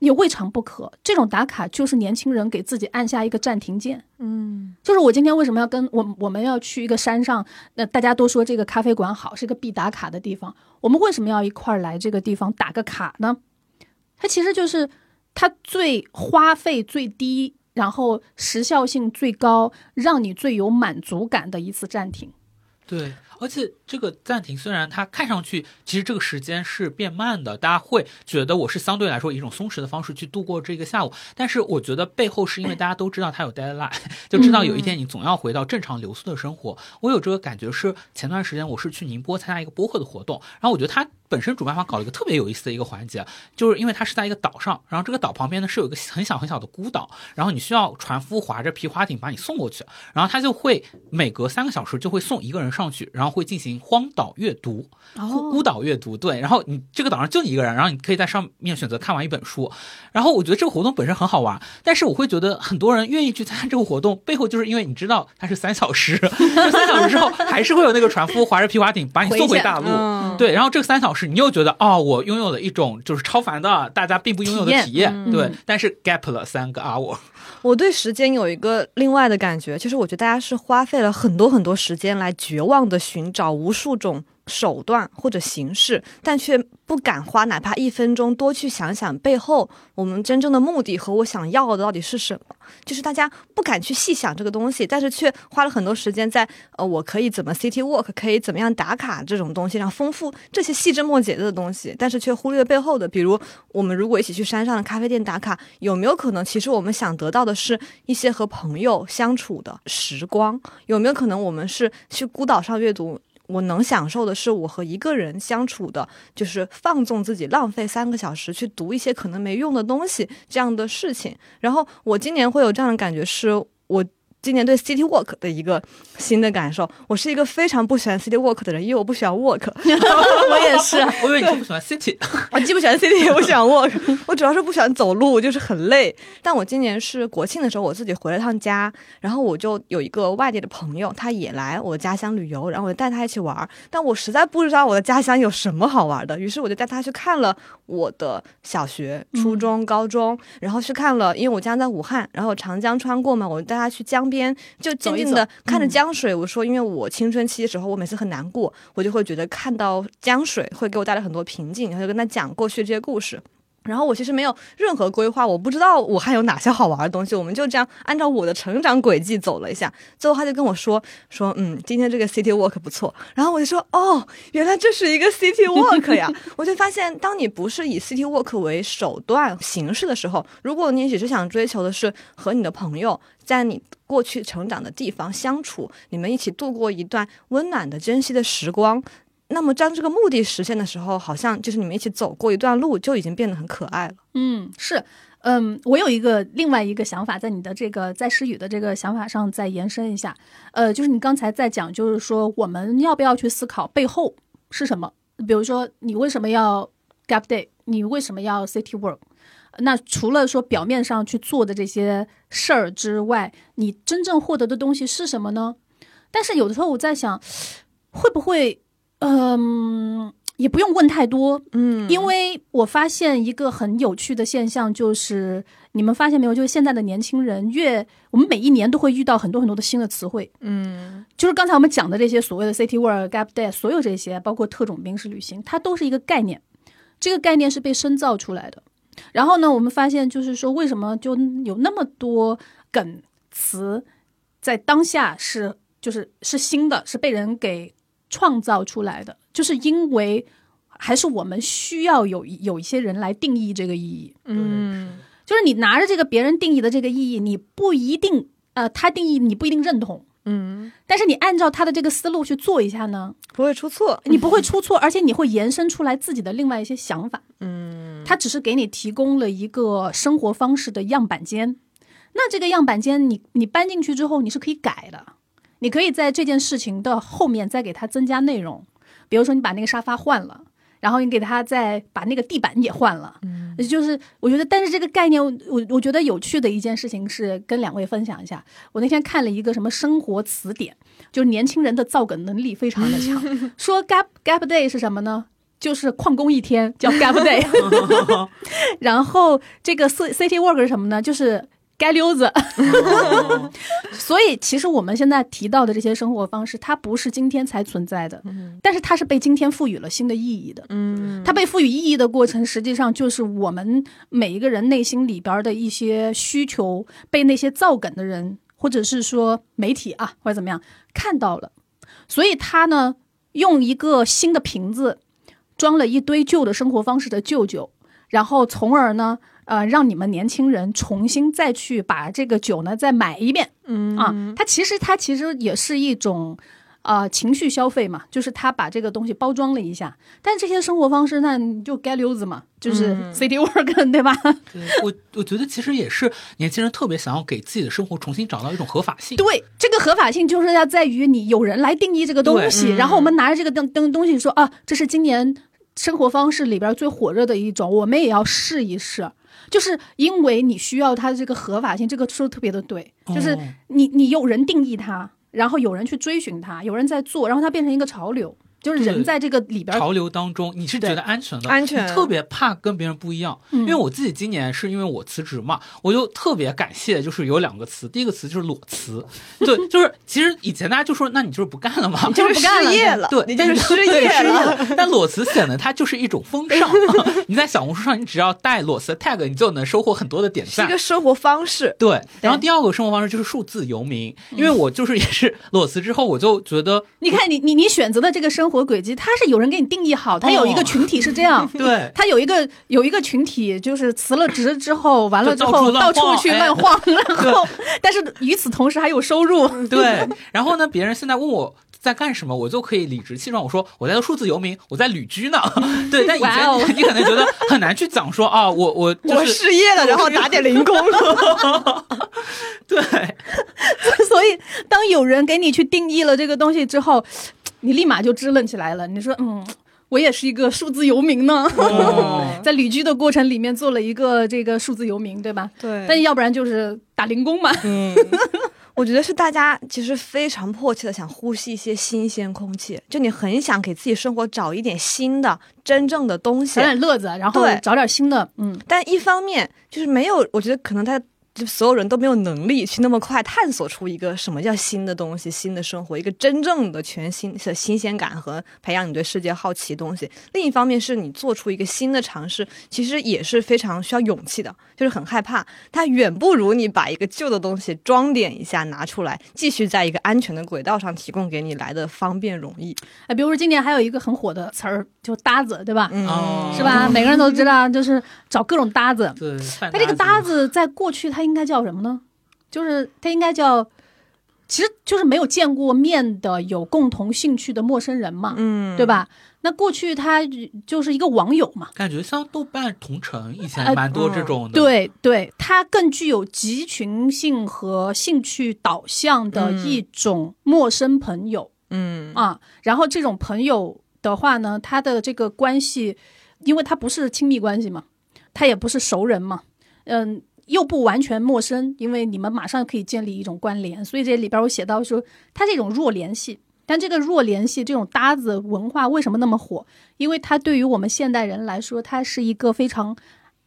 也未尝不可。这种打卡就是年轻人给自己按下一个暂停键。嗯就是我今天为什么要跟我我们要去一个山上？那大家都说这个咖啡馆好，是个必打卡的地方。我们为什么要一块儿来这个地方打个卡呢？它其实就是它最花费最低，然后时效性最高，让你最有满足感的一次暂停。对，而且这个暂停虽然它看上去其实这个时间是变慢的，大家会觉得我是相对来说以一种松弛的方式去度过这个下午，但是我觉得背后是因为大家都知道它有 deadline，*laughs* 就知道有一天你总要回到正常流速的生活。我有这个感觉是前段时间我是去宁波参加一个播客的活动，然后我觉得它本身主办方搞了一个特别有意思的一个环节，就是因为它是在一个岛上，然后这个岛旁边呢是有一个很小很小的孤岛，然后你需要船夫划着皮划艇把你送过去，然后他就会每隔三个小时就会送一个人上去，然后然后会进行荒岛阅读、哦孤孤岛阅读。对，然后你这个岛上就你一个人，然后你可以在上面选择看完一本书。然后我觉得这个活动本身很好玩，但是我会觉得很多人愿意去参加这个活动，背后就是因为你知道它是三小时，*laughs* 就三小时之后还是会有那个船夫划着皮划艇把你送回大陆。嗯，对，然后这个三小时，你又觉得哦，我拥有了一种就是超凡的大家并不拥有的体验体验，嗯对，但是 gap 了三个 hour，我对时间有一个另外的感觉，就是我觉得大家是花费了很多很多时间来绝望的寻找无无数种手段或者形式，但却不敢花哪怕一分钟多去想想背后我们真正的目的和我想要的到底是什么。就是大家不敢去细想这个东西，但是却花了很多时间在呃，我可以怎么 city walk，可以怎么样打卡这种东西上丰富这些细枝末节的东西，但是却忽略背后的，比如我们如果一起去山上的咖啡店打卡，有没有可能其实我们想得到的是一些和朋友相处的时光？有没有可能我们是去孤岛上阅读？我能享受的是我和一个人相处的，就是放纵自己，浪费三个小时去读一些可能没用的东西这样的事情。然后我今年会有这样的感觉，是我今年对 City Walk 的一个新的感受。我是一个非常不喜欢 City Walk 的人，因为我不喜欢 walk，*laughs* *laughs* 我也是，我以为你是不喜欢 city，*laughs* 我既不喜欢 city 也不喜欢 walk，我主要是不喜欢走路，就是很累。但我今年是国庆的时候，我自己回了趟家，然后我就有一个外地的朋友，他也来我家乡旅游，然后我就带他一起玩儿。但我实在不知道我的家乡有什么好玩的，于是我就带他去看了我的小学、初中、高中，然后去看了，因为我家在武汉，然后长江穿过嘛，我就带他去江边，就静静的看着嗯江水。我说，因为我青春期的时候，我每次很难过，我就会觉得看到江水会给我带来很多平静，然后就跟他讲过去这些故事。然后我其实没有任何规划，我不知道武汉有哪些好玩的东西，我们就这样按照我的成长轨迹走了一下。最后他就跟我说说，嗯，今天这个 city walk 不错。然后我就说，哦，原来这是一个 city walk 呀！*laughs* 我就发现，当你不是以 city walk 为手段形式的时候，如果你只是想追求的是和你的朋友在你过去成长的地方相处，你们一起度过一段温暖的、珍惜的时光。那么，当这个目的实现的时候，好像就是你们一起走过一段路，就已经变得很可爱了。嗯，是，嗯，我有一个另外一个想法，在你的这个在诗语的这个想法上再延伸一下，呃，就是你刚才在讲，就是说我们要不要去思考背后是什么？比如说，你为什么要 gap day？你为什么要 city work？那除了说表面上去做的这些事儿之外，你真正获得的东西是什么呢？但是有的时候我在想，会不会，嗯、也不用问太多，嗯因为我发现一个很有趣的现象，就是你们发现没有？就是现在的年轻人越，我们每一年都会遇到很多很多的新的词汇。嗯就是刚才我们讲的这些所谓的 city work、gap day，所有这些，包括特种兵式旅行，它都是一个概念。这个概念是被深造出来的。然后呢，我们发现就是说，为什么就有那么多梗词在当下是就是是新的，是被人给创造出来的，就是因为还是我们需要有有一些人来定义这个意义。嗯就是你拿着这个别人定义的这个意义，你不一定呃，他定义你不一定认同，嗯，但是你按照他的这个思路去做一下呢，不会出错。你不会出错，而且你会延伸出来自己的另外一些想法。嗯他只是给你提供了一个生活方式的样板间，那这个样板间你你搬进去之后，你是可以改的，你可以在这件事情的后面再给它增加内容，比如说你把那个沙发换了。然后你给他再把那个地板也换了，嗯，就是我觉得，但是这个概念，我我觉得有趣的一件事情是跟两位分享一下。我那天看了一个什么生活词典，就是年轻人的造梗能力非常的强，*laughs* 说 gap gap day 是什么呢？就是旷工一天叫 gap day，然后这个 c city work 是什么呢？就是街溜子。*laughs* 所以其实我们现在提到的这些生活方式，它不是今天才存在的，但是它是被今天赋予了新的意义的。嗯。它被赋予意义的过程，实际上就是我们每一个人内心里边的一些需求，被那些造梗的人，或者是说媒体啊，或者怎么样看到了，所以他呢，用一个新的瓶子装了一堆旧的生活方式的旧酒，然后从而呢，呃，让你们年轻人重新再去把这个酒呢再买一遍。嗯啊，它其实它其实也是一种，呃情绪消费嘛，就是他把这个东西包装了一下。但这些生活方式，那你就街溜子嘛，就是嗯 city work，*laughs* 对吧？*laughs* 对我我觉得其实也是年轻人特别想要给自己的生活重新找到一种合法性。对，这个合法性就是要在于你有人来定义这个东西，嗯然后我们拿着这个东东东西说啊，这是今年生活方式里边最火热的一种，我们也要试一试。就是因为你需要它的这个合法性，这个说的特别的对，就是哦。你你有人定义它，然后有人去追寻它，有人在做，然后它变成一个潮流，就是人在这个里边潮流当中，你是觉得安全的，安全特别怕跟别人不一样。嗯因为我自己今年是因为我辞职嘛，我就特别感谢，就是有两个词，第一个词就是裸辞，对，*laughs* 就是其实以前大家就说，那你就是不干了嘛，你就是不干了失业了，对，你就是失对业失业了。但裸辞显得它就是一种风尚。*laughs* 你在小红书上，你只要带裸辞的 tag，你就能收获很多的点赞是一个。生活方式，对，然后第二个生活方式就是数字游民，因为我就是也是裸辞之后，我就觉得你看你你你选择的这个生活轨迹，它是有人给你定义好，它有一个群体是这样，*laughs* 对。他有一个有一个群体，就是辞了职之后，完了之后到处去乱晃，*laughs* 然后但是与此同时还有收入。*laughs* 对，然后呢，别人现在问我在干什么，我就可以理直气壮我说我在做数字游民，我在旅居呢。对，但以前你可能觉得很难去讲说啊，我我就我失业了，然后打点零工了。对。所以当有人给你去定义了这个东西之后，你立马就支棱起来了。你说，嗯。我也是一个数字游民呢，哦 *laughs* 在旅居的过程里面做了一个这个数字游民，对吧？对但要不然就是打零工嘛。嗯，*laughs* 我觉得是大家其实非常迫切的想呼吸一些新鲜空气，就你很想给自己生活找一点新的、真正的东西找。点乐子，然后找点新的，嗯，但一方面就是没有，我觉得可能他就所有人都没有能力去那么快探索出一个什么叫新的东西、新的生活，一个真正的全新的新鲜感和培养你对世界好奇的东西。另一方面是你做出一个新的尝试，其实也是非常需要勇气的，就是很害怕。它远不如你把一个旧的东西装点一下拿出来，继续在一个安全的轨道上提供给你来的方便容易。哎，比如说今年还有一个很火的词儿，就搭子，对吧？嗯，哦是吧？每个人都知道，就是找各种搭子。对，那这个搭子在过去它应该叫什么呢？就是他应该叫，其实就是没有见过面的有共同兴趣的陌生人嘛，嗯，对吧？那过去他就是一个网友嘛，感觉像豆瓣同城以呃前蛮多这种的，对对，它更具有集群性和兴趣导向的嗯一种陌生朋友。嗯啊，然后这种朋友的话呢，他的这个关系，因为他不是亲密关系嘛，他也不是熟人嘛，嗯，又不完全陌生，因为你们马上可以建立一种关联，所以这里边我写到说，它是一种弱联系。但这个弱联系这种搭子文化为什么那么火？因为它对于我们现代人来说，它是一个非常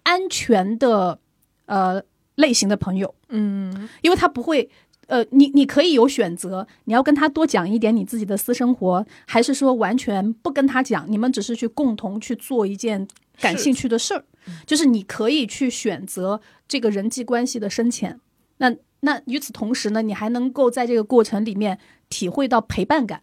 安全的呃类型的朋友。嗯因为他不会，呃，你你可以有选择，你要跟他多讲一点你自己的私生活，还是说完全不跟他讲，你们只是去共同去做一件感兴趣的事儿，就是你可以去选择这个人际关系的深浅。那那与此同时呢，你还能够在这个过程里面体会到陪伴感。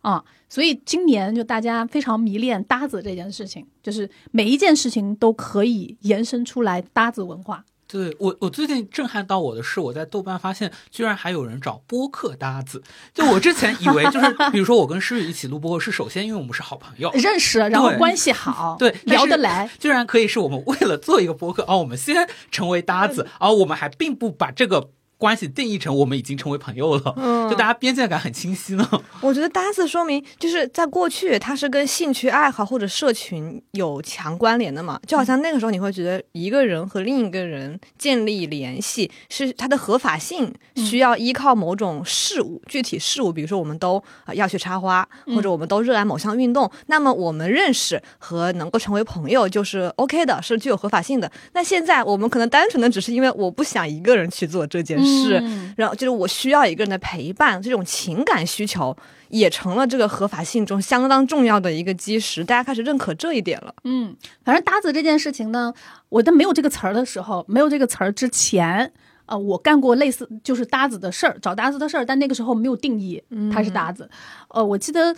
啊，所以今年就大家非常迷恋搭子这件事情，就是每一件事情都可以延伸出来搭子文化。对我，我最近震撼到我的是，我在豆瓣发现，居然还有人找播客搭子。就我之前以为，就是 *laughs* 比如说我跟诗雨一起录播客，是首先因为我们是好朋友，认识，然后关系好，对聊得来。居然可以是我们为了做一个播客，而、我们先成为搭子，而、我们还并不把这个关系定义成我们已经成为朋友了，嗯就大家边界感很清晰呢。我觉得搭子说明就是在过去，它是跟兴趣爱好或者社群有强关联的嘛。就好像那个时候，你会觉得一个人和另一个人建立联系是它的合法性需要依靠某种事物、具体事物，比如说我们都啊要去插花，或者我们都热爱某项运动，那么我们认识和能够成为朋友就是 OK 的，是具有合法性的。那现在我们可能单纯的只是因为我不想一个人去做这件事，嗯然后就是我需要一个人的陪伴，这种情感需求也成了这个合法性中相当重要的一个基石，大家开始认可这一点了。嗯，反正搭子这件事情呢，我在没有这个词儿的时候，没有这个词儿之前，呃，我干过类似就是搭子的事儿，找搭子的事儿，但那个时候没有定义他是搭子。呃，我记得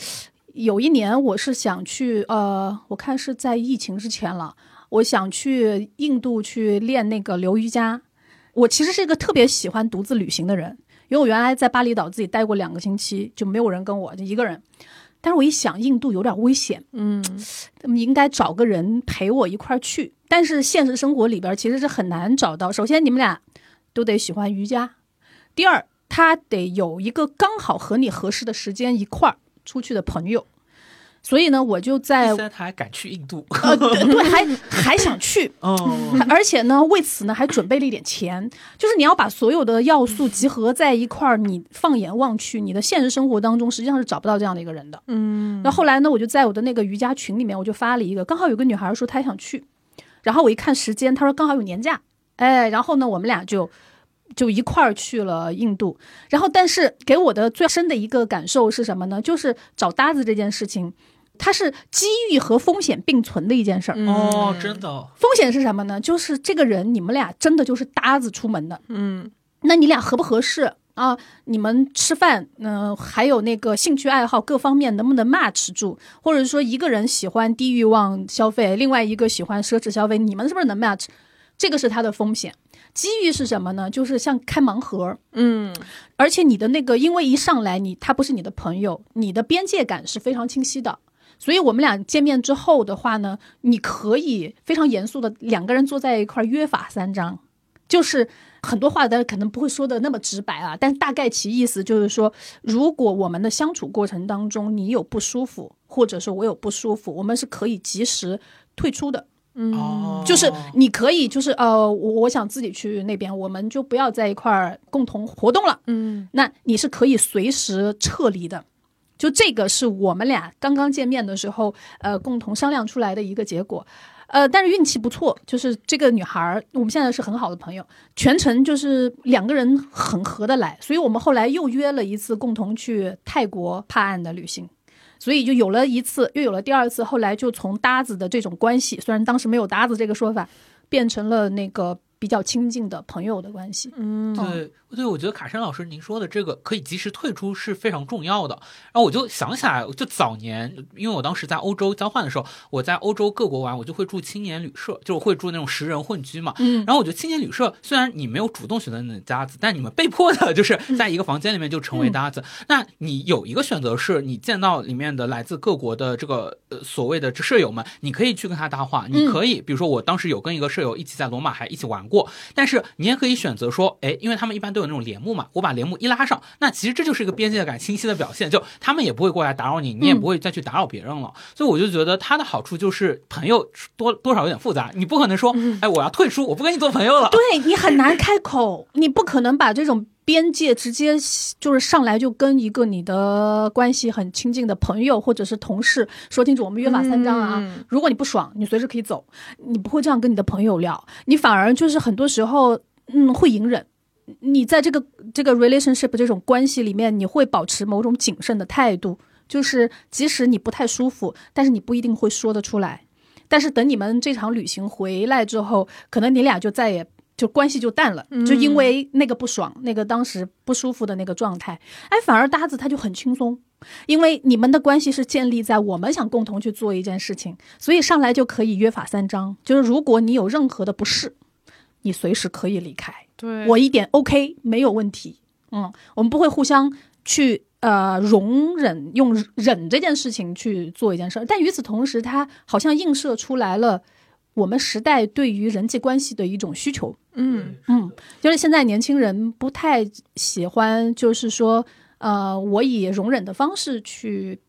有一年我是想去，呃，我看是在疫情之前了，我想去印度去练那个流瑜伽。我其实是一个特别喜欢独自旅行的人。因为我原来在巴厘岛自己待过两个星期，就没有人跟我，就一个人。但是我一想，印度有点危险，嗯，应该找个人陪我一块儿去。但是现实生活里边其实是很难找到。首先，你们俩都得喜欢瑜伽；第二，他得有一个刚好和你合适的时间一块儿出去的朋友。所以呢，我就在他还敢去印度，*laughs* 呃，对对，还还想去，哦，而且呢，为此呢还准备了一点钱，就是你要把所有的要素集合在一块儿，你放眼望去，你的现实生活当中实际上是找不到这样的一个人的。嗯，然后后来呢，我就在我的那个瑜伽群里面，我就发了一个，刚好有个女孩说她也想去，然后我一看时间，她说刚好有年假，哎，然后呢，我们俩就就一块儿去了印度。然后，但是给我的最深的一个感受是什么呢？就是找搭子这件事情，它是机遇和风险并存的一件事儿。哦，真的，风险是什么呢？就是这个人你们俩真的就是搭子出门的，嗯那你俩合不合适啊？你们吃饭，嗯、还有那个兴趣爱好各方面能不能 match 住？或者说一个人喜欢低欲望消费，另外一个喜欢奢侈消费，你们是不是能 match？这个是它的风险。机遇是什么呢？就是像开盲盒，嗯而且你的那个，因为一上来你他不是你的朋友，你的边界感是非常清晰的。所以我们俩见面之后的话呢，你可以非常严肃的两个人坐在一块儿约法三章，就是很多话大家可能不会说的那么直白啊，但大概其意思就是说，如果我们的相处过程当中你有不舒服，或者说我有不舒服，我们是可以及时退出的。嗯，就是你可以，就是呃，我我想自己去那边，我们就不要在一块儿共同活动了。嗯那你是可以随时撤离的。就这个是我们俩刚刚见面的时候，呃，共同商量出来的一个结果。呃，但是运气不错，就是这个女孩儿，我们现在是很好的朋友，全程就是两个人很合得来，所以我们后来又约了一次共同去泰国帕案的旅行，所以就有了一次，又有了第二次，后来就从搭子的这种关系，虽然当时没有搭子这个说法，变成了那个比较亲近的朋友的关系。嗯，对对，我觉得卡山老师您说的这个可以及时退出是非常重要的。然后我就想起来，就早年，因为我当时在欧洲交换的时候，我在欧洲各国玩，我就会住青年旅社，就是会住那种十人混居嘛。嗯，然后我觉得青年旅社虽然你没有主动选择你的搭子，但你们被迫的就是在一个房间里面就成为搭子。那你有一个选择是，你见到里面的来自各国的这个呃所谓的舍友们，你可以去跟他搭话，你可以，比如说我当时有跟一个舍友一起在罗马还一起玩过，但是你也可以选择说，哎，因为他们一般都有那种帘幕嘛，我把帘幕一拉上，那其实这就是一个边界感清晰的表现，就他们也不会过来打扰你，你也不会再去打扰别人了。所以我就觉得它的好处就是朋友多多少有点复杂，你不可能说，哎，我要退出，我不跟你做朋友了。对你很难开口，你不可能把这种边界直接就是上来就跟一个你的关系很亲近的朋友或者是同事说清楚，我们约法三章啊。嗯如果你不爽，你随时可以走，你不会这样跟你的朋友聊，你反而就是很多时候，嗯，会隐忍。你在这个这个 relationship 这种关系里面，你会保持某种谨慎的态度，就是即使你不太舒服，但是你不一定会说得出来。但是等你们这场旅行回来之后，可能你俩就再也就关系就淡了，就因为那个不爽，那个当时不舒服的那个状态，哎，反而搭子他就很轻松，因为你们的关系是建立在我们想共同去做一件事情，所以上来就可以约法三章，就是如果你有任何的不适，你随时可以离开，对，我一点 OK 没有问题，嗯，我们不会互相去呃容忍用忍这件事情去做一件事儿，但与此同时，它好像映射出来了我们时代对于人际关系的一种需求。嗯嗯，就是现在年轻人不太喜欢，就是说，呃，我以容忍的方式去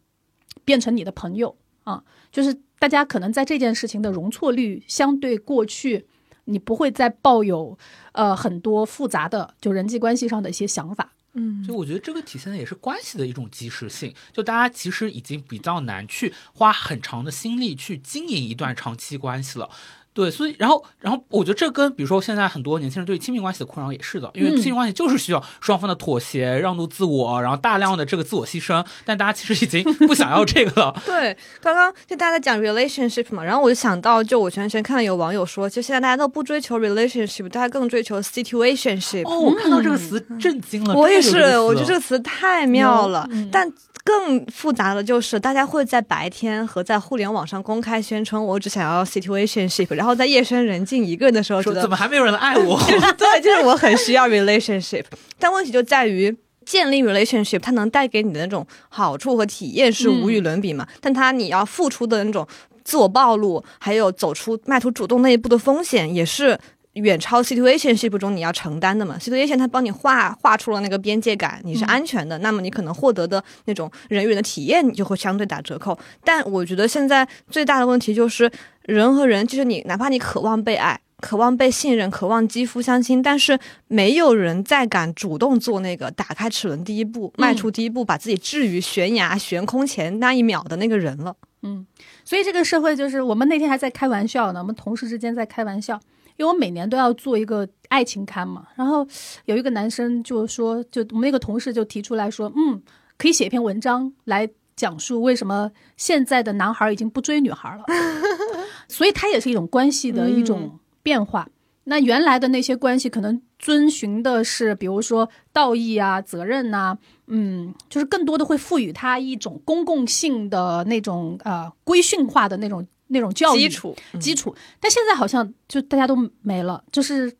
变成你的朋友。啊，就是大家可能在这件事情的容错率相对过去，你不会再抱有呃很多复杂的就人际关系上的一些想法。嗯所以我觉得这个体现的也是关系的一种及时性，就大家其实已经比较难去花很长的心力去经营一段长期关系了。对，所以然后然后我觉得这跟比如说现在很多年轻人对亲密关系的困扰也是的，因为嗯亲密关系就是需要双方的妥协、让渡自我，然后大量的这个自我牺牲，但大家其实已经不想要这个了。*laughs* 对，刚刚就大家在讲 relationship 嘛，然后我就想到，就我前段时间看到有网友说，就现在大家都不追求 relationship，大家更追求 situationship。哦，我看到这个词震惊了，我也是我觉得这个词太妙了。嗯但更复杂的就是，大家会在白天和在互联网上公开宣称我只想要 situationship，然然后在夜深人静一个人的时候，觉得说怎么还没有人爱我？*laughs* 对，就是我很需要 relationship，但问题就在于。建立 relationship，它能带给你的那种好处和体验是无与伦比嘛？但它你要付出的那种自我暴露，还有走出迈出主动那一步的风险，也是远超 situationship 中你要承担的嘛？situation 它帮你画画出了那个边界感，你是安全的，那么你可能获得的那种人与人的体验，你就会相对打折扣。但我觉得现在最大的问题就是人和人，就是你哪怕你渴望被爱。渴望被信任，渴望肌肤相亲，但是没有人再敢主动做那个打开齿轮第一步、迈出第一步，把自己置于悬崖悬空前那一秒的那个人了。嗯，所以这个社会就是我们那天还在开玩笑呢，我们同事之间在开玩笑，因为我每年都要做一个爱情刊嘛。然后有一个男生就说，就我们那个同事就提出来说，嗯，可以写一篇文章来讲述为什么现在的男孩已经不追女孩了。*laughs* 所以它也是一种关系的一种。变化，那原来的那些关系可能遵循的是，比如说道义啊、责任呐，嗯，就是更多的会赋予它一种公共性的那种呃规训化的那种那种教育基础基础。但现在好像就大家都没了，就是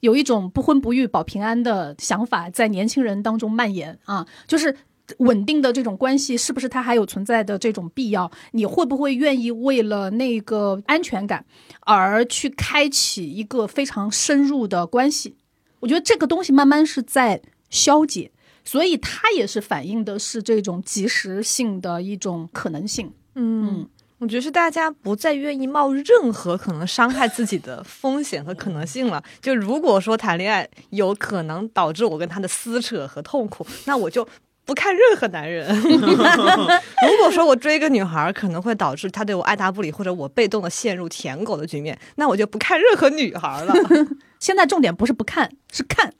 有一种不婚不育保平安的想法在年轻人当中蔓延啊，就是。稳定的这种关系是不是它还有存在的这种必要？你会不会愿意为了那个安全感而去开启一个非常深入的关系？我觉得这个东西慢慢是在消解，所以它也是反映的是这种即时性的一种可能性。嗯，我觉得是大家不再愿意冒任何可能伤害自己的风险和可能性了。就如果说谈恋爱有可能导致我跟他的撕扯和痛苦，那我就。不看任何男人。*laughs* 如果说我追一个女孩，可能会导致她对我爱答不理，或者我被动的陷入舔狗的局面，那我就不看任何女孩了。*laughs* 现在重点不是不看，是看，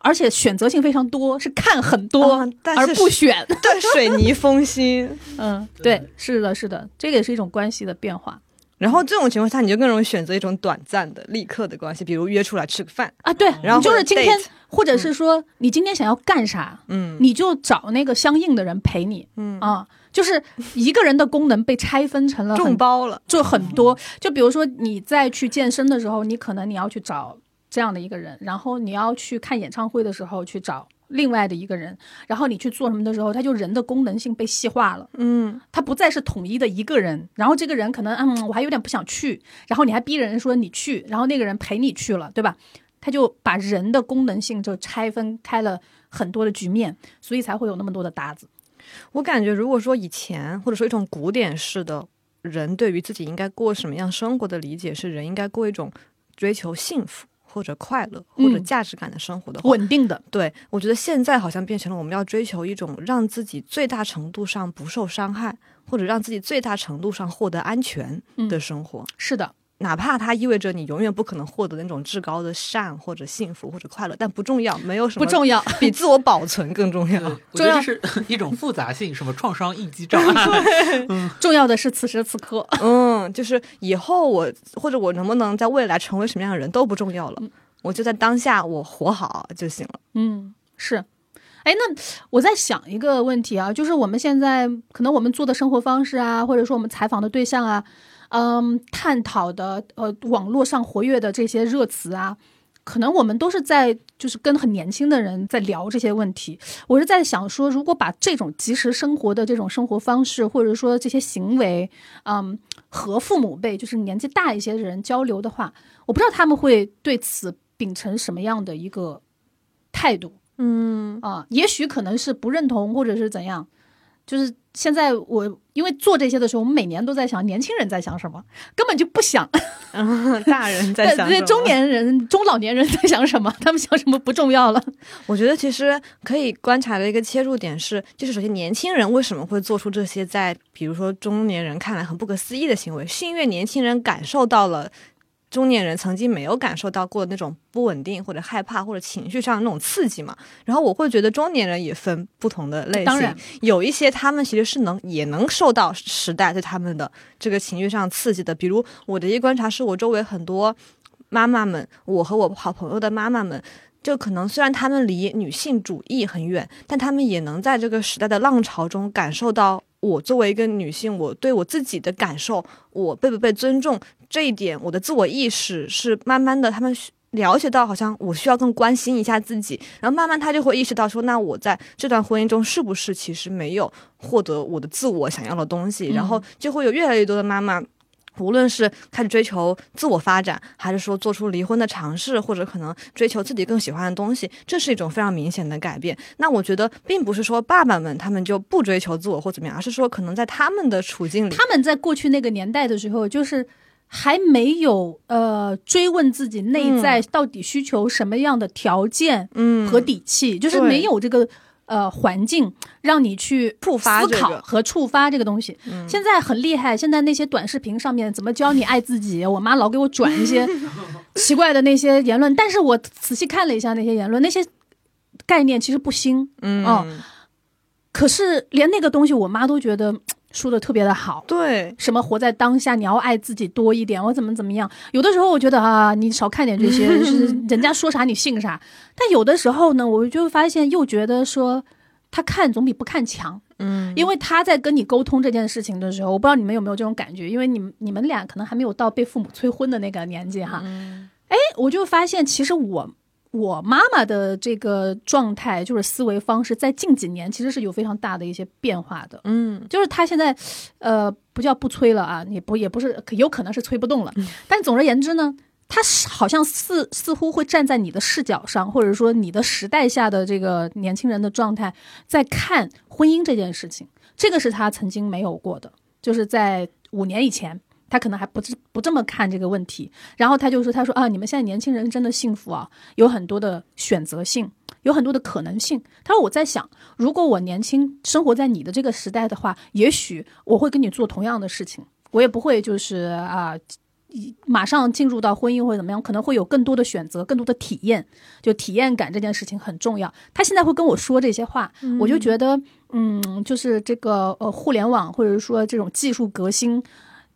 而且选择性非常多，是看很多，而不选。*laughs* 对，水泥封心。嗯，对，是的，是的，这个也是一种关系的变化。然后这种情况下，你就更容易选择一种短暂的、立刻的关系，比如约出来吃个饭啊。对，然后就是今天，或者是说你今天想要干啥，嗯，你就找那个相应的人陪你，嗯啊，就是一个人的功能被拆分成了众包了，就很多。就比如说你在去健身的时候，你可能你要去找这样的一个人，然后你要去看演唱会的时候去找。另外的一个人，然后你去做什么的时候，他就人的功能性被细化了，嗯，他不再是统一的一个人，然后这个人可能，嗯，我还有点不想去，然后你还逼人说你去，然后那个人陪你去了，对吧？他就把人的功能性就拆分开了很多的局面，所以才会有那么多的搭子。我感觉，如果说以前或者说一种古典式的人对于自己应该过什么样生活的理解是，人应该过一种追求幸福。或者快乐或者价值感的生活的稳定的，对我觉得现在好像变成了我们要追求一种让自己最大程度上不受伤害，或者让自己最大程度上获得安全的生活。是的。哪怕它意味着你永远不可能获得那种至高的善或者幸福或者快乐，但不重要，没有什么不重要，比自我保存更重要。*laughs* 重要是 *laughs* 一种复杂性，什么创伤应激障碍。重要的是此时此刻，嗯，就是以后我或者我能不能在未来成为什么样的人都不重要了，我就在当下我活好就行了。嗯，是。哎，那我在想一个问题啊，就是我们现在可能我们做的生活方式啊，或者说我们采访的对象啊。嗯，探讨的呃，网络上活跃的这些热词啊，可能我们都是在就是跟很年轻的人在聊这些问题。我是在想说，如果把这种即时生活的这种生活方式，或者说这些行为，嗯，和父母辈就是年纪大一些的人交流的话，我不知道他们会对此秉承什么样的一个态度。嗯啊，也许可能是不认同，或者是怎样，就是。现在我因为做这些的时候，我们每年都在想年轻人在想什么，根本就不想。*laughs* 大人在 *laughs* 想，对中年人、中老年人在想什么？他们想什么不重要了。*laughs* 我觉得其实可以观察的一个切入点是，就是首先年轻人为什么会做出这些在比如说中年人看来很不可思议的行为，是因为年轻人感受到了。中年人曾经没有感受到过那种不稳定或者害怕或者情绪上的那种刺激嘛？然后我会觉得中年人也分不同的类型，有一些他们其实是能也能受到时代对他们的这个情绪上刺激的。比如我的一观察是我周围很多妈妈们，我和我好朋友的妈妈们，就可能虽然他们离女性主义很远，但他们也能在这个时代的浪潮中感受到我作为一个女性，我对我自己的感受，我被不被尊重这一点，我的自我意识是慢慢的，他们了解到好像我需要更关心一下自己，然后慢慢他就会意识到说，那我在这段婚姻中是不是其实没有获得我的自我想要的东西，然后就会有越来越多的妈妈。无论是开始追求自我发展，还是说做出离婚的尝试，或者可能追求自己更喜欢的东西，这是一种非常明显的改变。那我觉得，并不是说爸爸们他们就不追求自我或怎么样，而是说可能在他们的处境里，他们在过去那个年代的时候，就是还没有呃追问自己内在到底需求什么样的条件嗯和底气，就是没有这个。呃，环境让你去触发思考和触发这个东西。现在很厉害，现在那些短视频上面怎么教你爱自己，我妈老给我转一些 *laughs* 奇怪的那些言论，但是我仔细看了一下那些言论，那些概念其实不新，嗯哦可是连那个东西我妈都觉得嘖说的特别的好。对，什么活在当下，你要爱自己多一点，我怎么怎么样？有的时候我觉得啊，你少看点这些，是 *laughs* 人家说啥你信啥。但有的时候呢，我就发现又觉得说，他看总比不看强。嗯，因为他在跟你沟通这件事情的时候，我不知道你们有没有这种感觉，因为你们你们俩可能还没有到被父母催婚的那个年纪哈。哎，我就发现其实我我妈妈的这个状态，就是思维方式，在近几年其实是有非常大的一些变化的。嗯就是她现在，呃，不叫不催了啊，也不也不是，有可能是催不动了。但总而言之呢，她是好像似似乎会站在你的视角上，或者说你的时代下的这个年轻人的状态，在看婚姻这件事情。这个是她曾经没有过的，就是在五年以前。她可能还不是不这么看这个问题，然后他就说：“他说啊，你们现在年轻人真的幸福啊，有很多的选择性，有很多的可能性。”他说：“我在想，如果我年轻生活在你的这个时代的话，也许我会跟你做同样的事情，我也不会就是啊。马上进入到婚姻或者怎么样，可能会有更多的选择，更多的体验，就体验感这件事情很重要。他现在会跟我说这些话，我就觉得，嗯，就是这个呃，互联网或者说这种技术革新，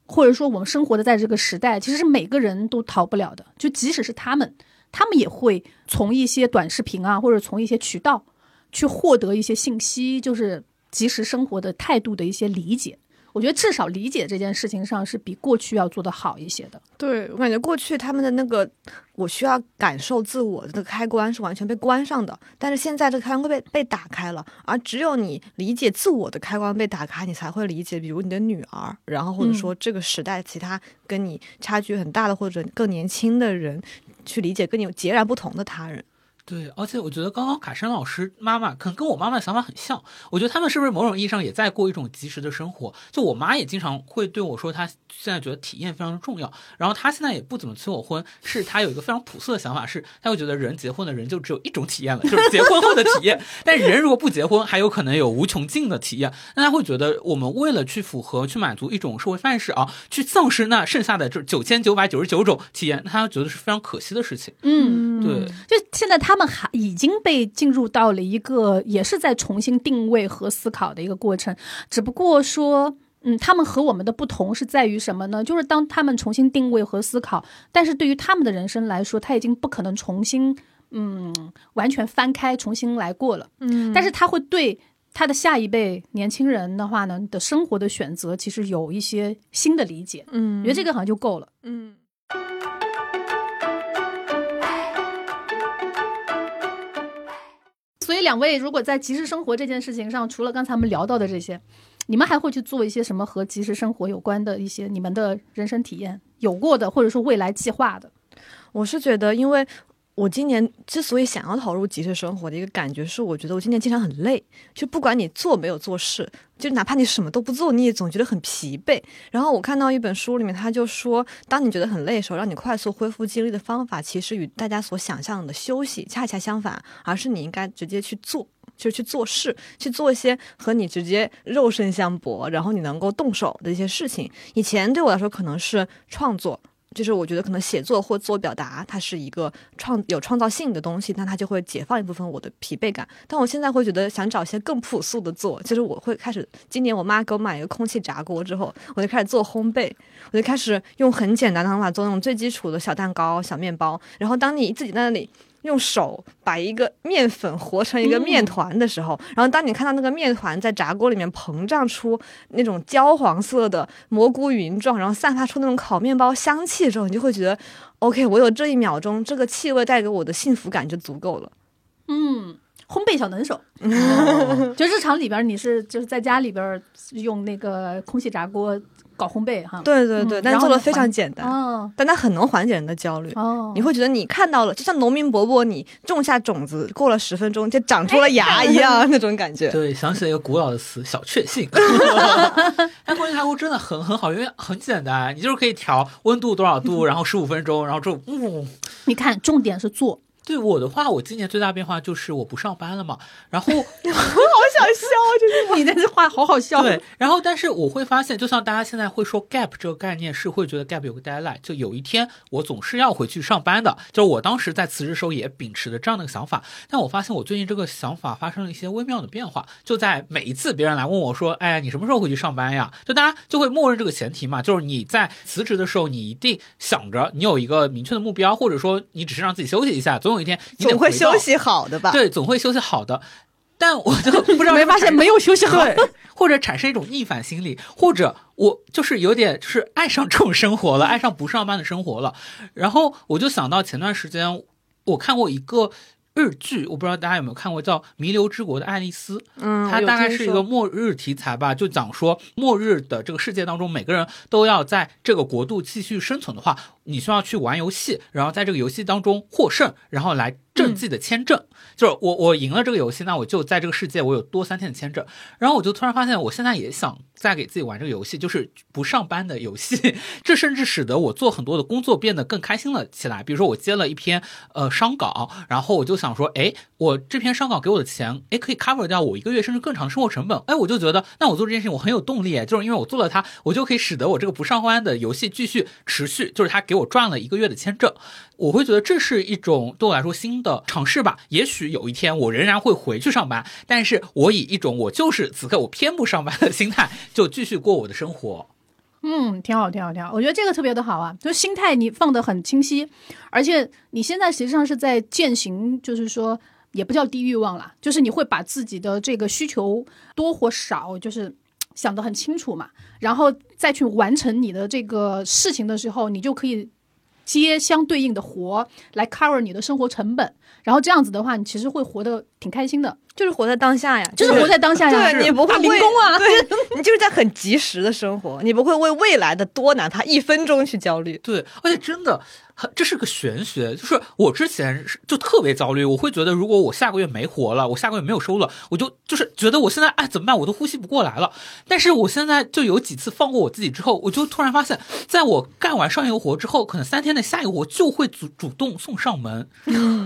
或者说我们生活的在这个时代，其实是每个人都逃不了的。就即使是他们，他们也会从一些短视频啊，或者从一些渠道去获得一些信息，就是及时生活的态度的一些理解。我觉得至少理解这件事情上是比过去要做得好一些的。对我感觉过去他们的那个我需要感受自我的开关是完全被关上的，但是现在这个开关被被打开了，而只有你理解自我的开关被打开，你才会理解，比如你的女儿，然后或者说这个时代其他跟你差距很大的或者更年轻的人，去理解跟你截然不同的他人。对，而且我觉得刚刚卡申老师妈妈可能跟我妈妈的想法很像，我觉得他们是不是某种意义上也在过一种及时的生活？就我妈也经常会对我说，她现在觉得体验非常重要，然后她现在也不怎么催我婚，是她有一个非常朴素的想法，是她会觉得人结婚的人就只有一种体验了，就是结婚后的体验，但人如果不结婚，还有可能有无穷尽的体验。那她会觉得我们为了去符合、去满足一种社会范式啊，去丧失那剩下的这九千九百九十九种体验，那她觉得是非常可惜的事情。嗯，对，就现在他们还已经被进入到了一个也是在重新定位和思考的一个过程，只不过说。嗯，他们和我们的不同是在于什么呢？就是当他们重新定位和思考，但是对于他们的人生来说，他已经不可能重新嗯完全翻开重新来过了。嗯但是他会对他的下一辈年轻人的话呢的生活的选择，其实有一些新的理解。嗯我觉得这个好像就够了。嗯。所以两位如果在即时生活这件事情上，除了刚才我们聊到的这些，你们还会去做一些什么和即时生活有关的一些你们的人生体验有过的，或者说未来计划的？我是觉得，因为我今年之所以想要投入即时生活的一个感觉是，我觉得我今年经常很累，就不管你做没有做事，就哪怕你什么都不做，你也总觉得很疲惫。然后我看到一本书里面，他就说，当你觉得很累的时候，让你快速恢复精力的方法，其实与大家所想象的休息恰恰相反，而是你应该直接去做。就去做事，去做一些和你直接肉身相搏，然后你能够动手的一些事情。以前对我来说可能是创作，就是我觉得可能写作或自我表达，它是一个创有创造性的东西，那它就会解放一部分我的疲惫感。但我现在会觉得想找一些更朴素的做，就是我会开始，今年我妈给我买一个空气炸锅之后，我就开始做烘焙，我就开始用很简单的方法做那种最基础的小蛋糕、小面包。然后当你自己在那里。用手把一个面粉和成一个面团的时候，然后当你看到那个面团在炸锅里面膨胀出那种焦黄色的蘑菇云状，然后散发出那种烤面包香气的时候，你就会觉得，OK，我有这一秒钟这个气味带给我的幸福感就足够了。嗯，烘焙小能手，哦 *laughs* 就日常里边你是就是在家里边用那个空气炸锅搞烘焙哈。对对对，但是做的非常简单，哦但它很能缓解人的焦虑。哦，你会觉得你看到了，就像农民伯伯，你种下种子，过了十分钟就长出了芽一样，那种感觉。对，想起了一个古老的词“小确幸”。*laughs* *laughs* 哎空气炸锅真的很很好，因为很简单，你就是可以调温度多少度，*laughs* 然后十五分钟，然后之后，嗯，你看，重点是做，对我的话，我今年最大变化就是我不上班了嘛，然后我 *laughs* 好想笑，就是你那句话好好笑。对，然后但是我会发现，就像大家现在会说 gap 这个概念，是会觉得 gap 有个 deadline，就有一天我总是要回去上班的。就是我当时在辞职的时候也秉持着这样的一个想法，但我发现我最近这个想法发生了一些微妙的变化。就在每一次别人来问我说：“哎，你什么时候回去上班呀？”就大家就会默认这个前提嘛，就是你在辞职的时候，你一定想着你有一个明确的目标，或者说你只是让自己休息一下，总有一天你总会休息好的吧？对，总会休息好的。但我就 *laughs* 不知道没发现没有休息好。或者产生一种逆反心理，或者我就是有点就是爱上这种生活了，爱上不上班的生活了。然后我就想到前段时间我看过一个日剧，我不知道大家有没有看过，叫《弥留之国的爱丽丝》。嗯，它大概是一个末日题材吧，就讲说末日的这个世界当中，每个人都要在这个国度继续生存的话，你需要去玩游戏，然后在这个游戏当中获胜，然后来挣自己的签证。就是我我赢了这个游戏，那我就在这个世界我有多三天的签证。然后我就突然发现，我现在也想再给自己玩这个游戏，就是不上班的游戏。*laughs* 这甚至使得我做很多的工作变得更开心了起来。比如说我接了一篇呃商稿，然后我就想说，哎，我这篇商稿给我的钱，哎，可以 cover 掉我一个月甚至更长的生活成本。哎，我就觉得，那我做这件事情我很有动力，就是因为我做了它，我就可以使得我这个不上班的游戏继续持续，就是它给我赚了一个月的签证。我会觉得这是一种对我来说新的尝试吧。也许有一天我仍然会回去上班，但是我以一种我就是此刻我偏不上班的心态，就继续过我的生活。嗯，挺好，挺好，挺好。我觉得这个特别的好啊，就心态你放得很清晰，而且你现在实际上是在践行，就是说也不叫低欲望啦，就是你会把自己的这个需求多或少，就是想得很清楚嘛，然后再去完成你的这个事情的时候，你就可以接相对应的活来 cover 你的生活成本，然后这样子的话，你其实会活得挺开心的，就是活在当下呀，就是活在当下呀，对你不会为工啊，*laughs* 对你就是在很及时的生活，你不会为未来的多哪怕一分钟去焦虑。对，而且真的，很这是个玄学。就是我之前是就特别焦虑，我会觉得如果我下个月没活了，我下个月没有收入了，我就就是觉得我现在哎怎么办，我都呼吸不过来了。但是我现在就有几次放过我自己之后，我就突然发现，在我干完上一个活之后，可能三天的下一个活就会主主动送上门，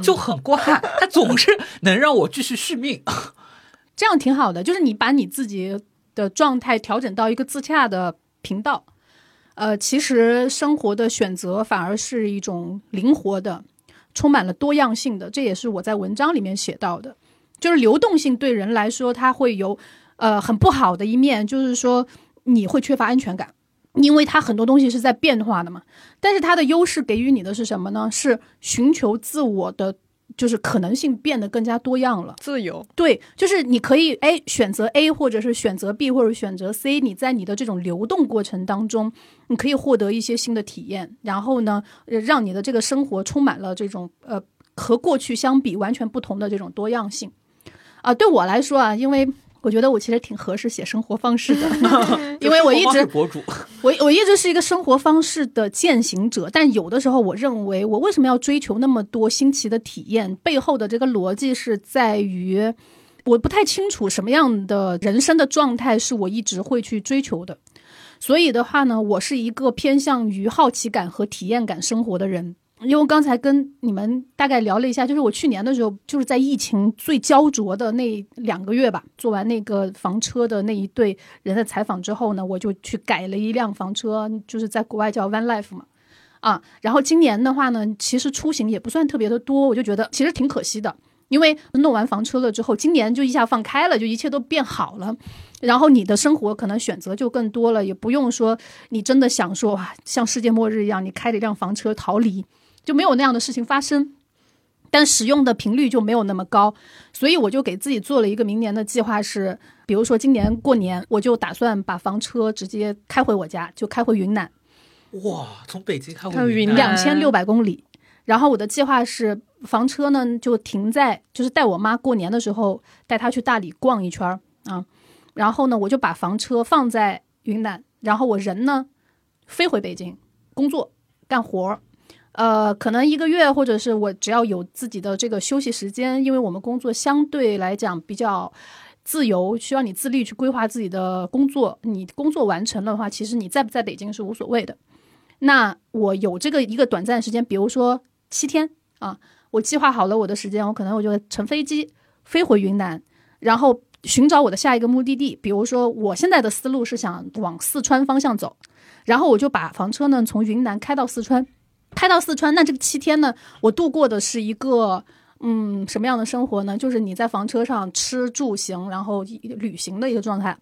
就很怪，他总是能让我继续续命。*laughs* 这样挺好的，就是你把你自己的状态调整到一个自洽的频道。呃，其实生活的选择反而是一种灵活的，充满了多样性的。这也是我在文章里面写到的，就是流动性对人来说，它会有呃很不好的一面，就是说你会缺乏安全感，因为它很多东西是在变化的嘛。但是它的优势给予你的是什么呢？是寻求自我的，就是可能性变得更加多样了。自由，对，就是你可以哎选择 A，或者是选择 B，或者选择 C。你在你的这种流动过程当中，你可以获得一些新的体验，然后呢，呃让你的这个生活充满了这种呃和过去相比完全不同的这种多样性。啊、对我来说啊，因为我觉得我其实挺合适写生活方式的，*laughs* 因为我一直 *laughs* 博主，我我一直是一个生活方式的践行者，但有的时候我认为，我为什么要追求那么多新奇的体验？背后的这个逻辑是在于，我不太清楚什么样的人生的状态是我一直会去追求的。所以的话呢，我是一个偏向于好奇感和体验感生活的人。因为刚才跟你们大概聊了一下，就是我去年的时候，就是在疫情最焦灼的那两个月吧，做完那个房车的那一对人的采访之后呢，我就去改了一辆房车，就是在国外叫 One Life 嘛，啊，然后今年的话呢，其实出行也不算特别的多，我就觉得其实挺可惜的，因为弄完房车了之后，今年就一下放开了，就一切都变好了，然后你的生活可能选择就更多了，也不用说你真的想说哇，像世界末日一样，你开着一辆房车逃离。就没有那样的事情发生。但使用的频率就没有那么高，所以我就给自己做了一个明年的计划是，比如说今年过年，我就打算把房车直接开回我家，就开回云南，哇，从北京开开云南回云南，两千六百公里。然后我的计划是，房车呢就停在，就是带我妈过年的时候带她去大理逛一圈儿啊。然后呢，我就把房车放在云南，然后我人呢飞回北京工作干活儿。呃，可能一个月，或者是我只要有自己的这个休息时间，因为我们工作相对来讲比较自由，需要你自律去规划自己的工作。你工作完成了的话，其实你在不在北京是无所谓的。那我有这个一个短暂时间，比如说七天啊，我计划好了我的时间，我可能我就乘飞机飞回云南，然后寻找我的下一个目的地。比如说，我现在的思路是想往四川方向走，然后我就把房车呢从云南开到四川，开到四川。那这个七天呢，我度过的是一个嗯什么样的生活呢？就是你在房车上吃住行，然后旅行的一个状态，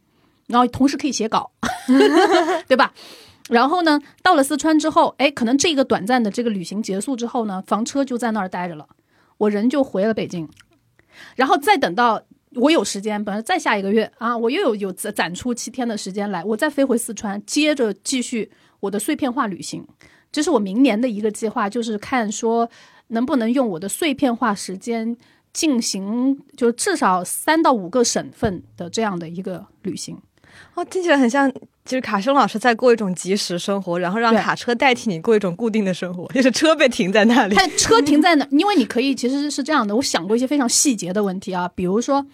然后同时可以写稿，*laughs* 对吧？然后呢，到了四川之后，哎，可能这个短暂的这个旅行结束之后呢，房车就在那儿待着了，我人就回了北京，然后再等到我有时间，本来再下一个月啊，我又有有攒攒出七天的时间来，我再飞回四川，接着继续我的碎片化旅行。这是我明年的一个计划，就是看说能不能用我的碎片化时间进行，就至少三到五个省份的这样的一个旅行。哦，听起来很像，就是卡生老师在过一种即时生活，然后让卡车代替你过一种固定的生活，就是车被停在那里。它车停在哪？因为你可以，其实是这样的。我想过一些非常细节的问题啊，比如说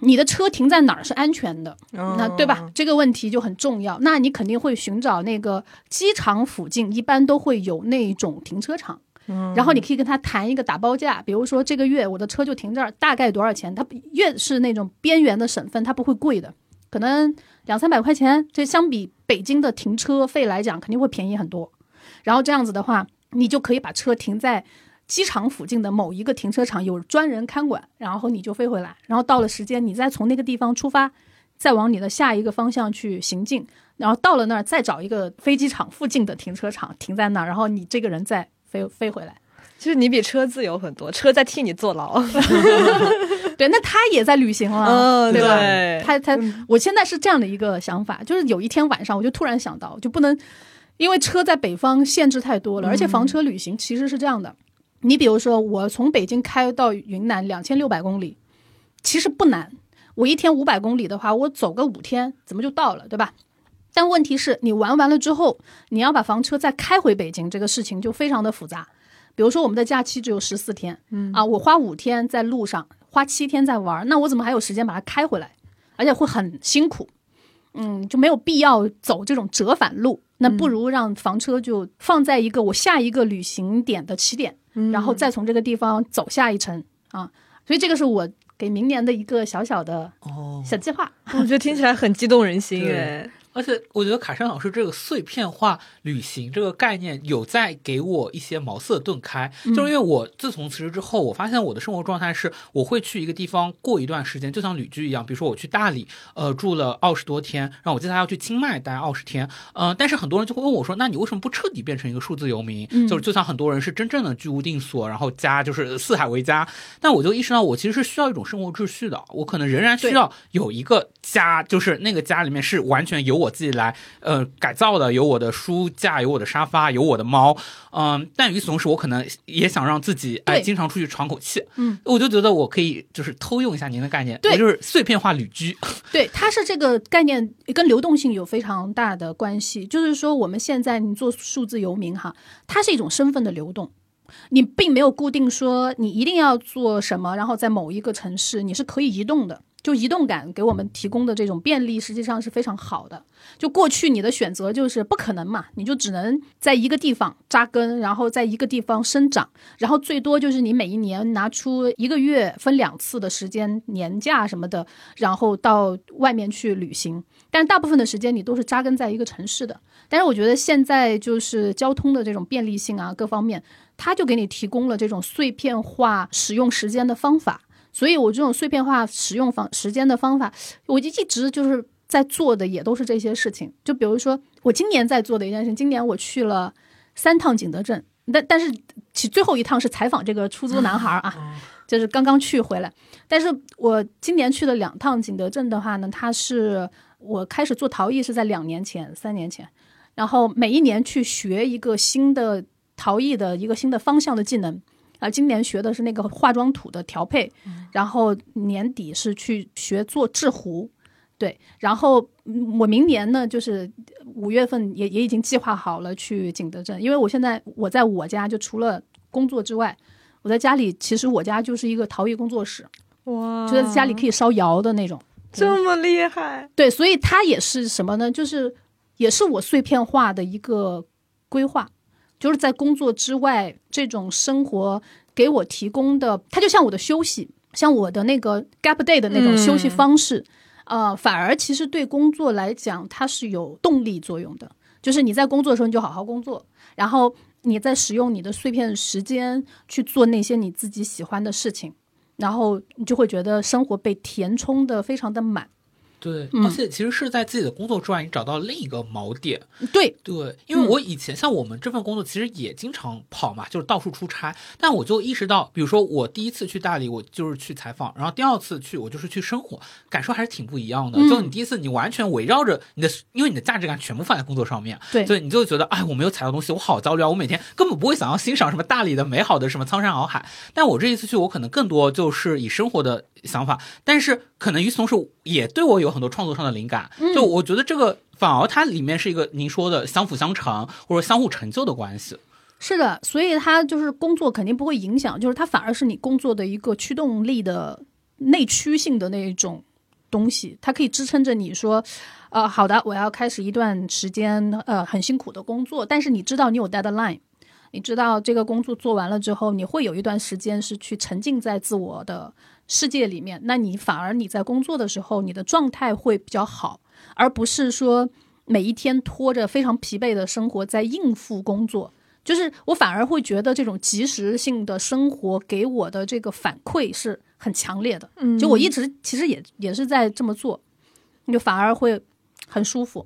你的车停在哪儿是安全的，那对吧？这个问题就很重要。那你肯定会寻找那个机场附近，一般都会有那种停车场。然后你可以跟他谈一个打包价，比如说这个月我的车就停这儿，大概多少钱？他越是那种边缘的省份，它不会贵的，可能两三百块钱，这相比北京的停车费来讲，肯定会便宜很多。然后这样子的话，你就可以把车停在机场附近的某一个停车场，有专人看管，然后你就飞回来，然后到了时间，你再从那个地方出发，再往你的下一个方向去行进，然后到了那儿再找一个飞机场附近的停车场停在那儿，然后你这个人再飞飞回来。*laughs* 就是你比车自由很多，车在替你坐牢。*laughs* 对，那他也在旅行了，嗯对吧？对他他，我现在是这样的一个想法，就是有一天晚上，我就突然想到，就不能因为车在北方限制太多了，而且房车旅行其实是这样的，你比如说我从北京开到云南两千六百公里，其实不难，我一天五百公里的话，我走个五天怎么就到了，对吧？但问题是你玩完了之后，你要把房车再开回北京，这个事情就非常的复杂。比如说我们的假期只有十四天，嗯啊，我花五天在路上，花七天在玩，那我怎么还有时间把它开回来？而且会很辛苦，嗯，就没有必要走这种折返路。那不如让房车就放在一个我下一个旅行点的起点，然后再从这个地方走下一程啊。所以这个是我给明年的一个小小的哦，小计划。我觉得听起来很激动人心。而且我觉得卡山老师这个碎片化旅行这个概念有在给我一些茅塞顿开，就是因为我自从辞职之后，我发现我的生活状态是我会去一个地方过一段时间，就像旅居一样，比如说我去大理，呃，住了二十多天，然后我接下来要去清迈待二十天，嗯、但是很多人就会问我说，那你为什么不彻底变成一个数字游民？就是就像很多人是真正的居无定所，然后家就是四海为家，但我就意识到我其实是需要一种生活秩序的，我可能仍然需要有一个家，就是那个家里面是完全由我自己来呃改造的，有我的书架，有我的沙发，有我的猫，嗯、但与此同时，我可能也想让自己哎经常出去喘口气，嗯，我就觉得我可以就是偷用一下您的概念，对。我就是碎片化旅居，*laughs* 对，它是这个概念跟流动性有非常大的关系。就是说，我们现在你做数字游民哈，它是一种身份的流动，你并没有固定说你一定要做什么，然后在某一个城市你是可以移动的。就移动感给我们提供的这种便利，实际上是非常好的。就过去你的选择就是不可能嘛，你就只能在一个地方扎根，然后在一个地方生长，然后最多就是你每一年拿出一个月分两次的时间年假什么的，然后到外面去旅行。但大部分的时间你都是扎根在一个城市的。但是我觉得现在就是交通的这种便利性啊，各方面，它就给你提供了这种碎片化使用时间的方法。所以我这种碎片化使用方时间的方法，我就一直就是在做的也都是这些事情。就比如说我今年在做的一件事，今年我去了三趟景德镇。但但是其最后一趟是采访这个出租男孩儿啊，嗯 *laughs* 就是刚刚去回来。但是我今年去了两趟景德镇的话呢，它是我开始做陶艺是在两年前、三年前，然后每一年去学一个新的陶艺的一个新的方向的技能。啊，今年学的是那个化妆土的调配，然后年底是去学做制壶，对，然后嗯我明年呢，就是五月份也也已经计划好了去景德镇，因为我现在我在我家就除了工作之外，我在家里其实我家就是一个陶艺工作室，哇就在家里可以烧窑的那种。这么厉害，对，所以它也是什么呢？就是也是我碎片化的一个规划，就是在工作之外，这种生活给我提供的，它就像我的休息，像我的那个 gap day 的那种休息方式，呃，反而其实对工作来讲，它是有动力作用的。就是你在工作的时候，你就好好工作，然后你在使用你的碎片时间去做那些你自己喜欢的事情，然后你就会觉得生活被填充的非常的满。对，嗯而且其实是在自己的工作之外，你找到另一个锚点。对，对，因为我以前、像我们这份工作，其实也经常跑嘛，就是到处出差。但我就意识到，比如说我第一次去大理，我就是去采访，然后第二次去，我就是去生活，感受还是挺不一样的。嗯就你第一次，你完全围绕着你的，因为你的价值感全部放在工作上面，对所以你就觉得，哎，我没有采到东西，我好焦虑啊！我每天根本不会想要欣赏什么大理的美好的什么苍山洱海。但我这一次去，我可能更多就是以生活的想法，但是可能与此同时，也对我有很多创作上的灵感。就我觉得这个反而它里面是一个您说的相辅相成或者相互成就的关系。是的，所以它就是工作肯定不会影响，就是它反而是你工作的一个驱动力的内驱性的那一种东西，它可以支撑着你说，呃，好的，我要开始一段时间呃很辛苦的工作，但是你知道你有 deadline。你知道这个工作做完了之后，你会有一段时间是去沉浸在自我的世界里面，那你反而你在工作的时候，你的状态会比较好，而不是说每一天拖着非常疲惫的生活在应付工作。就是我反而会觉得这种及时性的生活给我的这个反馈是很强烈的。嗯就我一直其实也也是在这么做，你就反而会很舒服。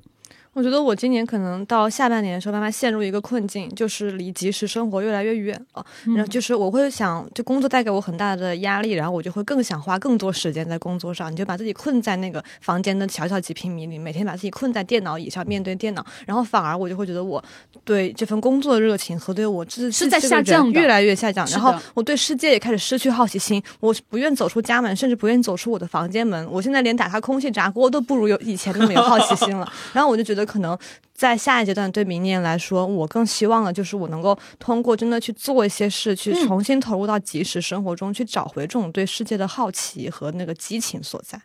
我觉得我今年可能到下半年的时候，慢慢陷入一个困境，就是离及时生活越来越远了。然后就是我会想，就工作带给我很大的压力，然后我就会更想花更多时间在工作上。你就把自己困在那个房间的小小几平米里，每天把自己困在电脑椅上面对电脑，然后反而我就会觉得我对这份工作的热情和对我自是在下降越来越下降。然后我对世界也开始失去好奇心，我不愿走出家门，甚至不愿走出我的房间门。我现在连打开空气炸锅都不如有以前那么有好奇心了。*laughs* 然后我就觉得可能。在下一阶段，对明年来说，我更希望的就是我能够通过真的去做一些事，去嗯重新投入到即时生活中，去找回这种对世界的好奇和那个激情所在。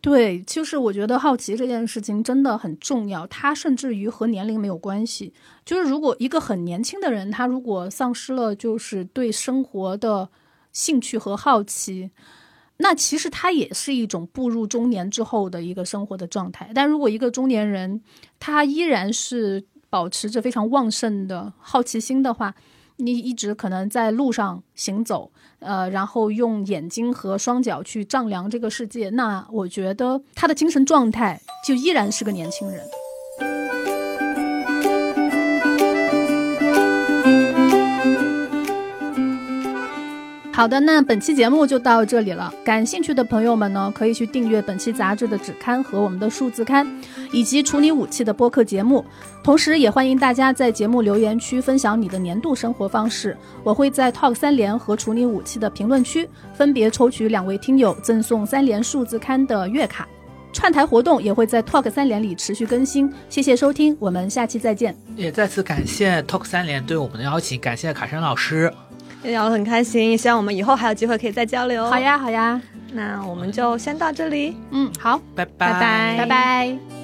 对，就是我觉得好奇这件事情真的很重要，它甚至于和年龄没有关系。就是如果一个很年轻的人，他如果丧失了就是对生活的兴趣和好奇，那其实他也是一种步入中年之后的一个生活的状态。但如果一个中年人他依然是保持着非常旺盛的好奇心的话，你一直可能在路上行走，呃，然后用眼睛和双脚去丈量这个世界，那我觉得他的精神状态就依然是个年轻人。好的，那本期节目就到这里了。感兴趣的朋友们呢，可以去订阅本期杂志的纸刊和我们的数字刊，以及处理武器的播客节目。同时，也欢迎大家在节目留言区分享你的年度生活方式。我会在 Talk 三联和处理武器的评论区分别抽取两位听友赠送三联数字刊的月卡。串台活动也会在 Talk 三联里持续更新。谢谢收听，我们下期再见。也再次感谢 Talk 三联对我们的邀请，感谢卡山老师。也聊得很开心，希望我们以后还有机会可以再交流。好，呀，好呀，那我们就先到这里。嗯，好，拜拜拜拜拜。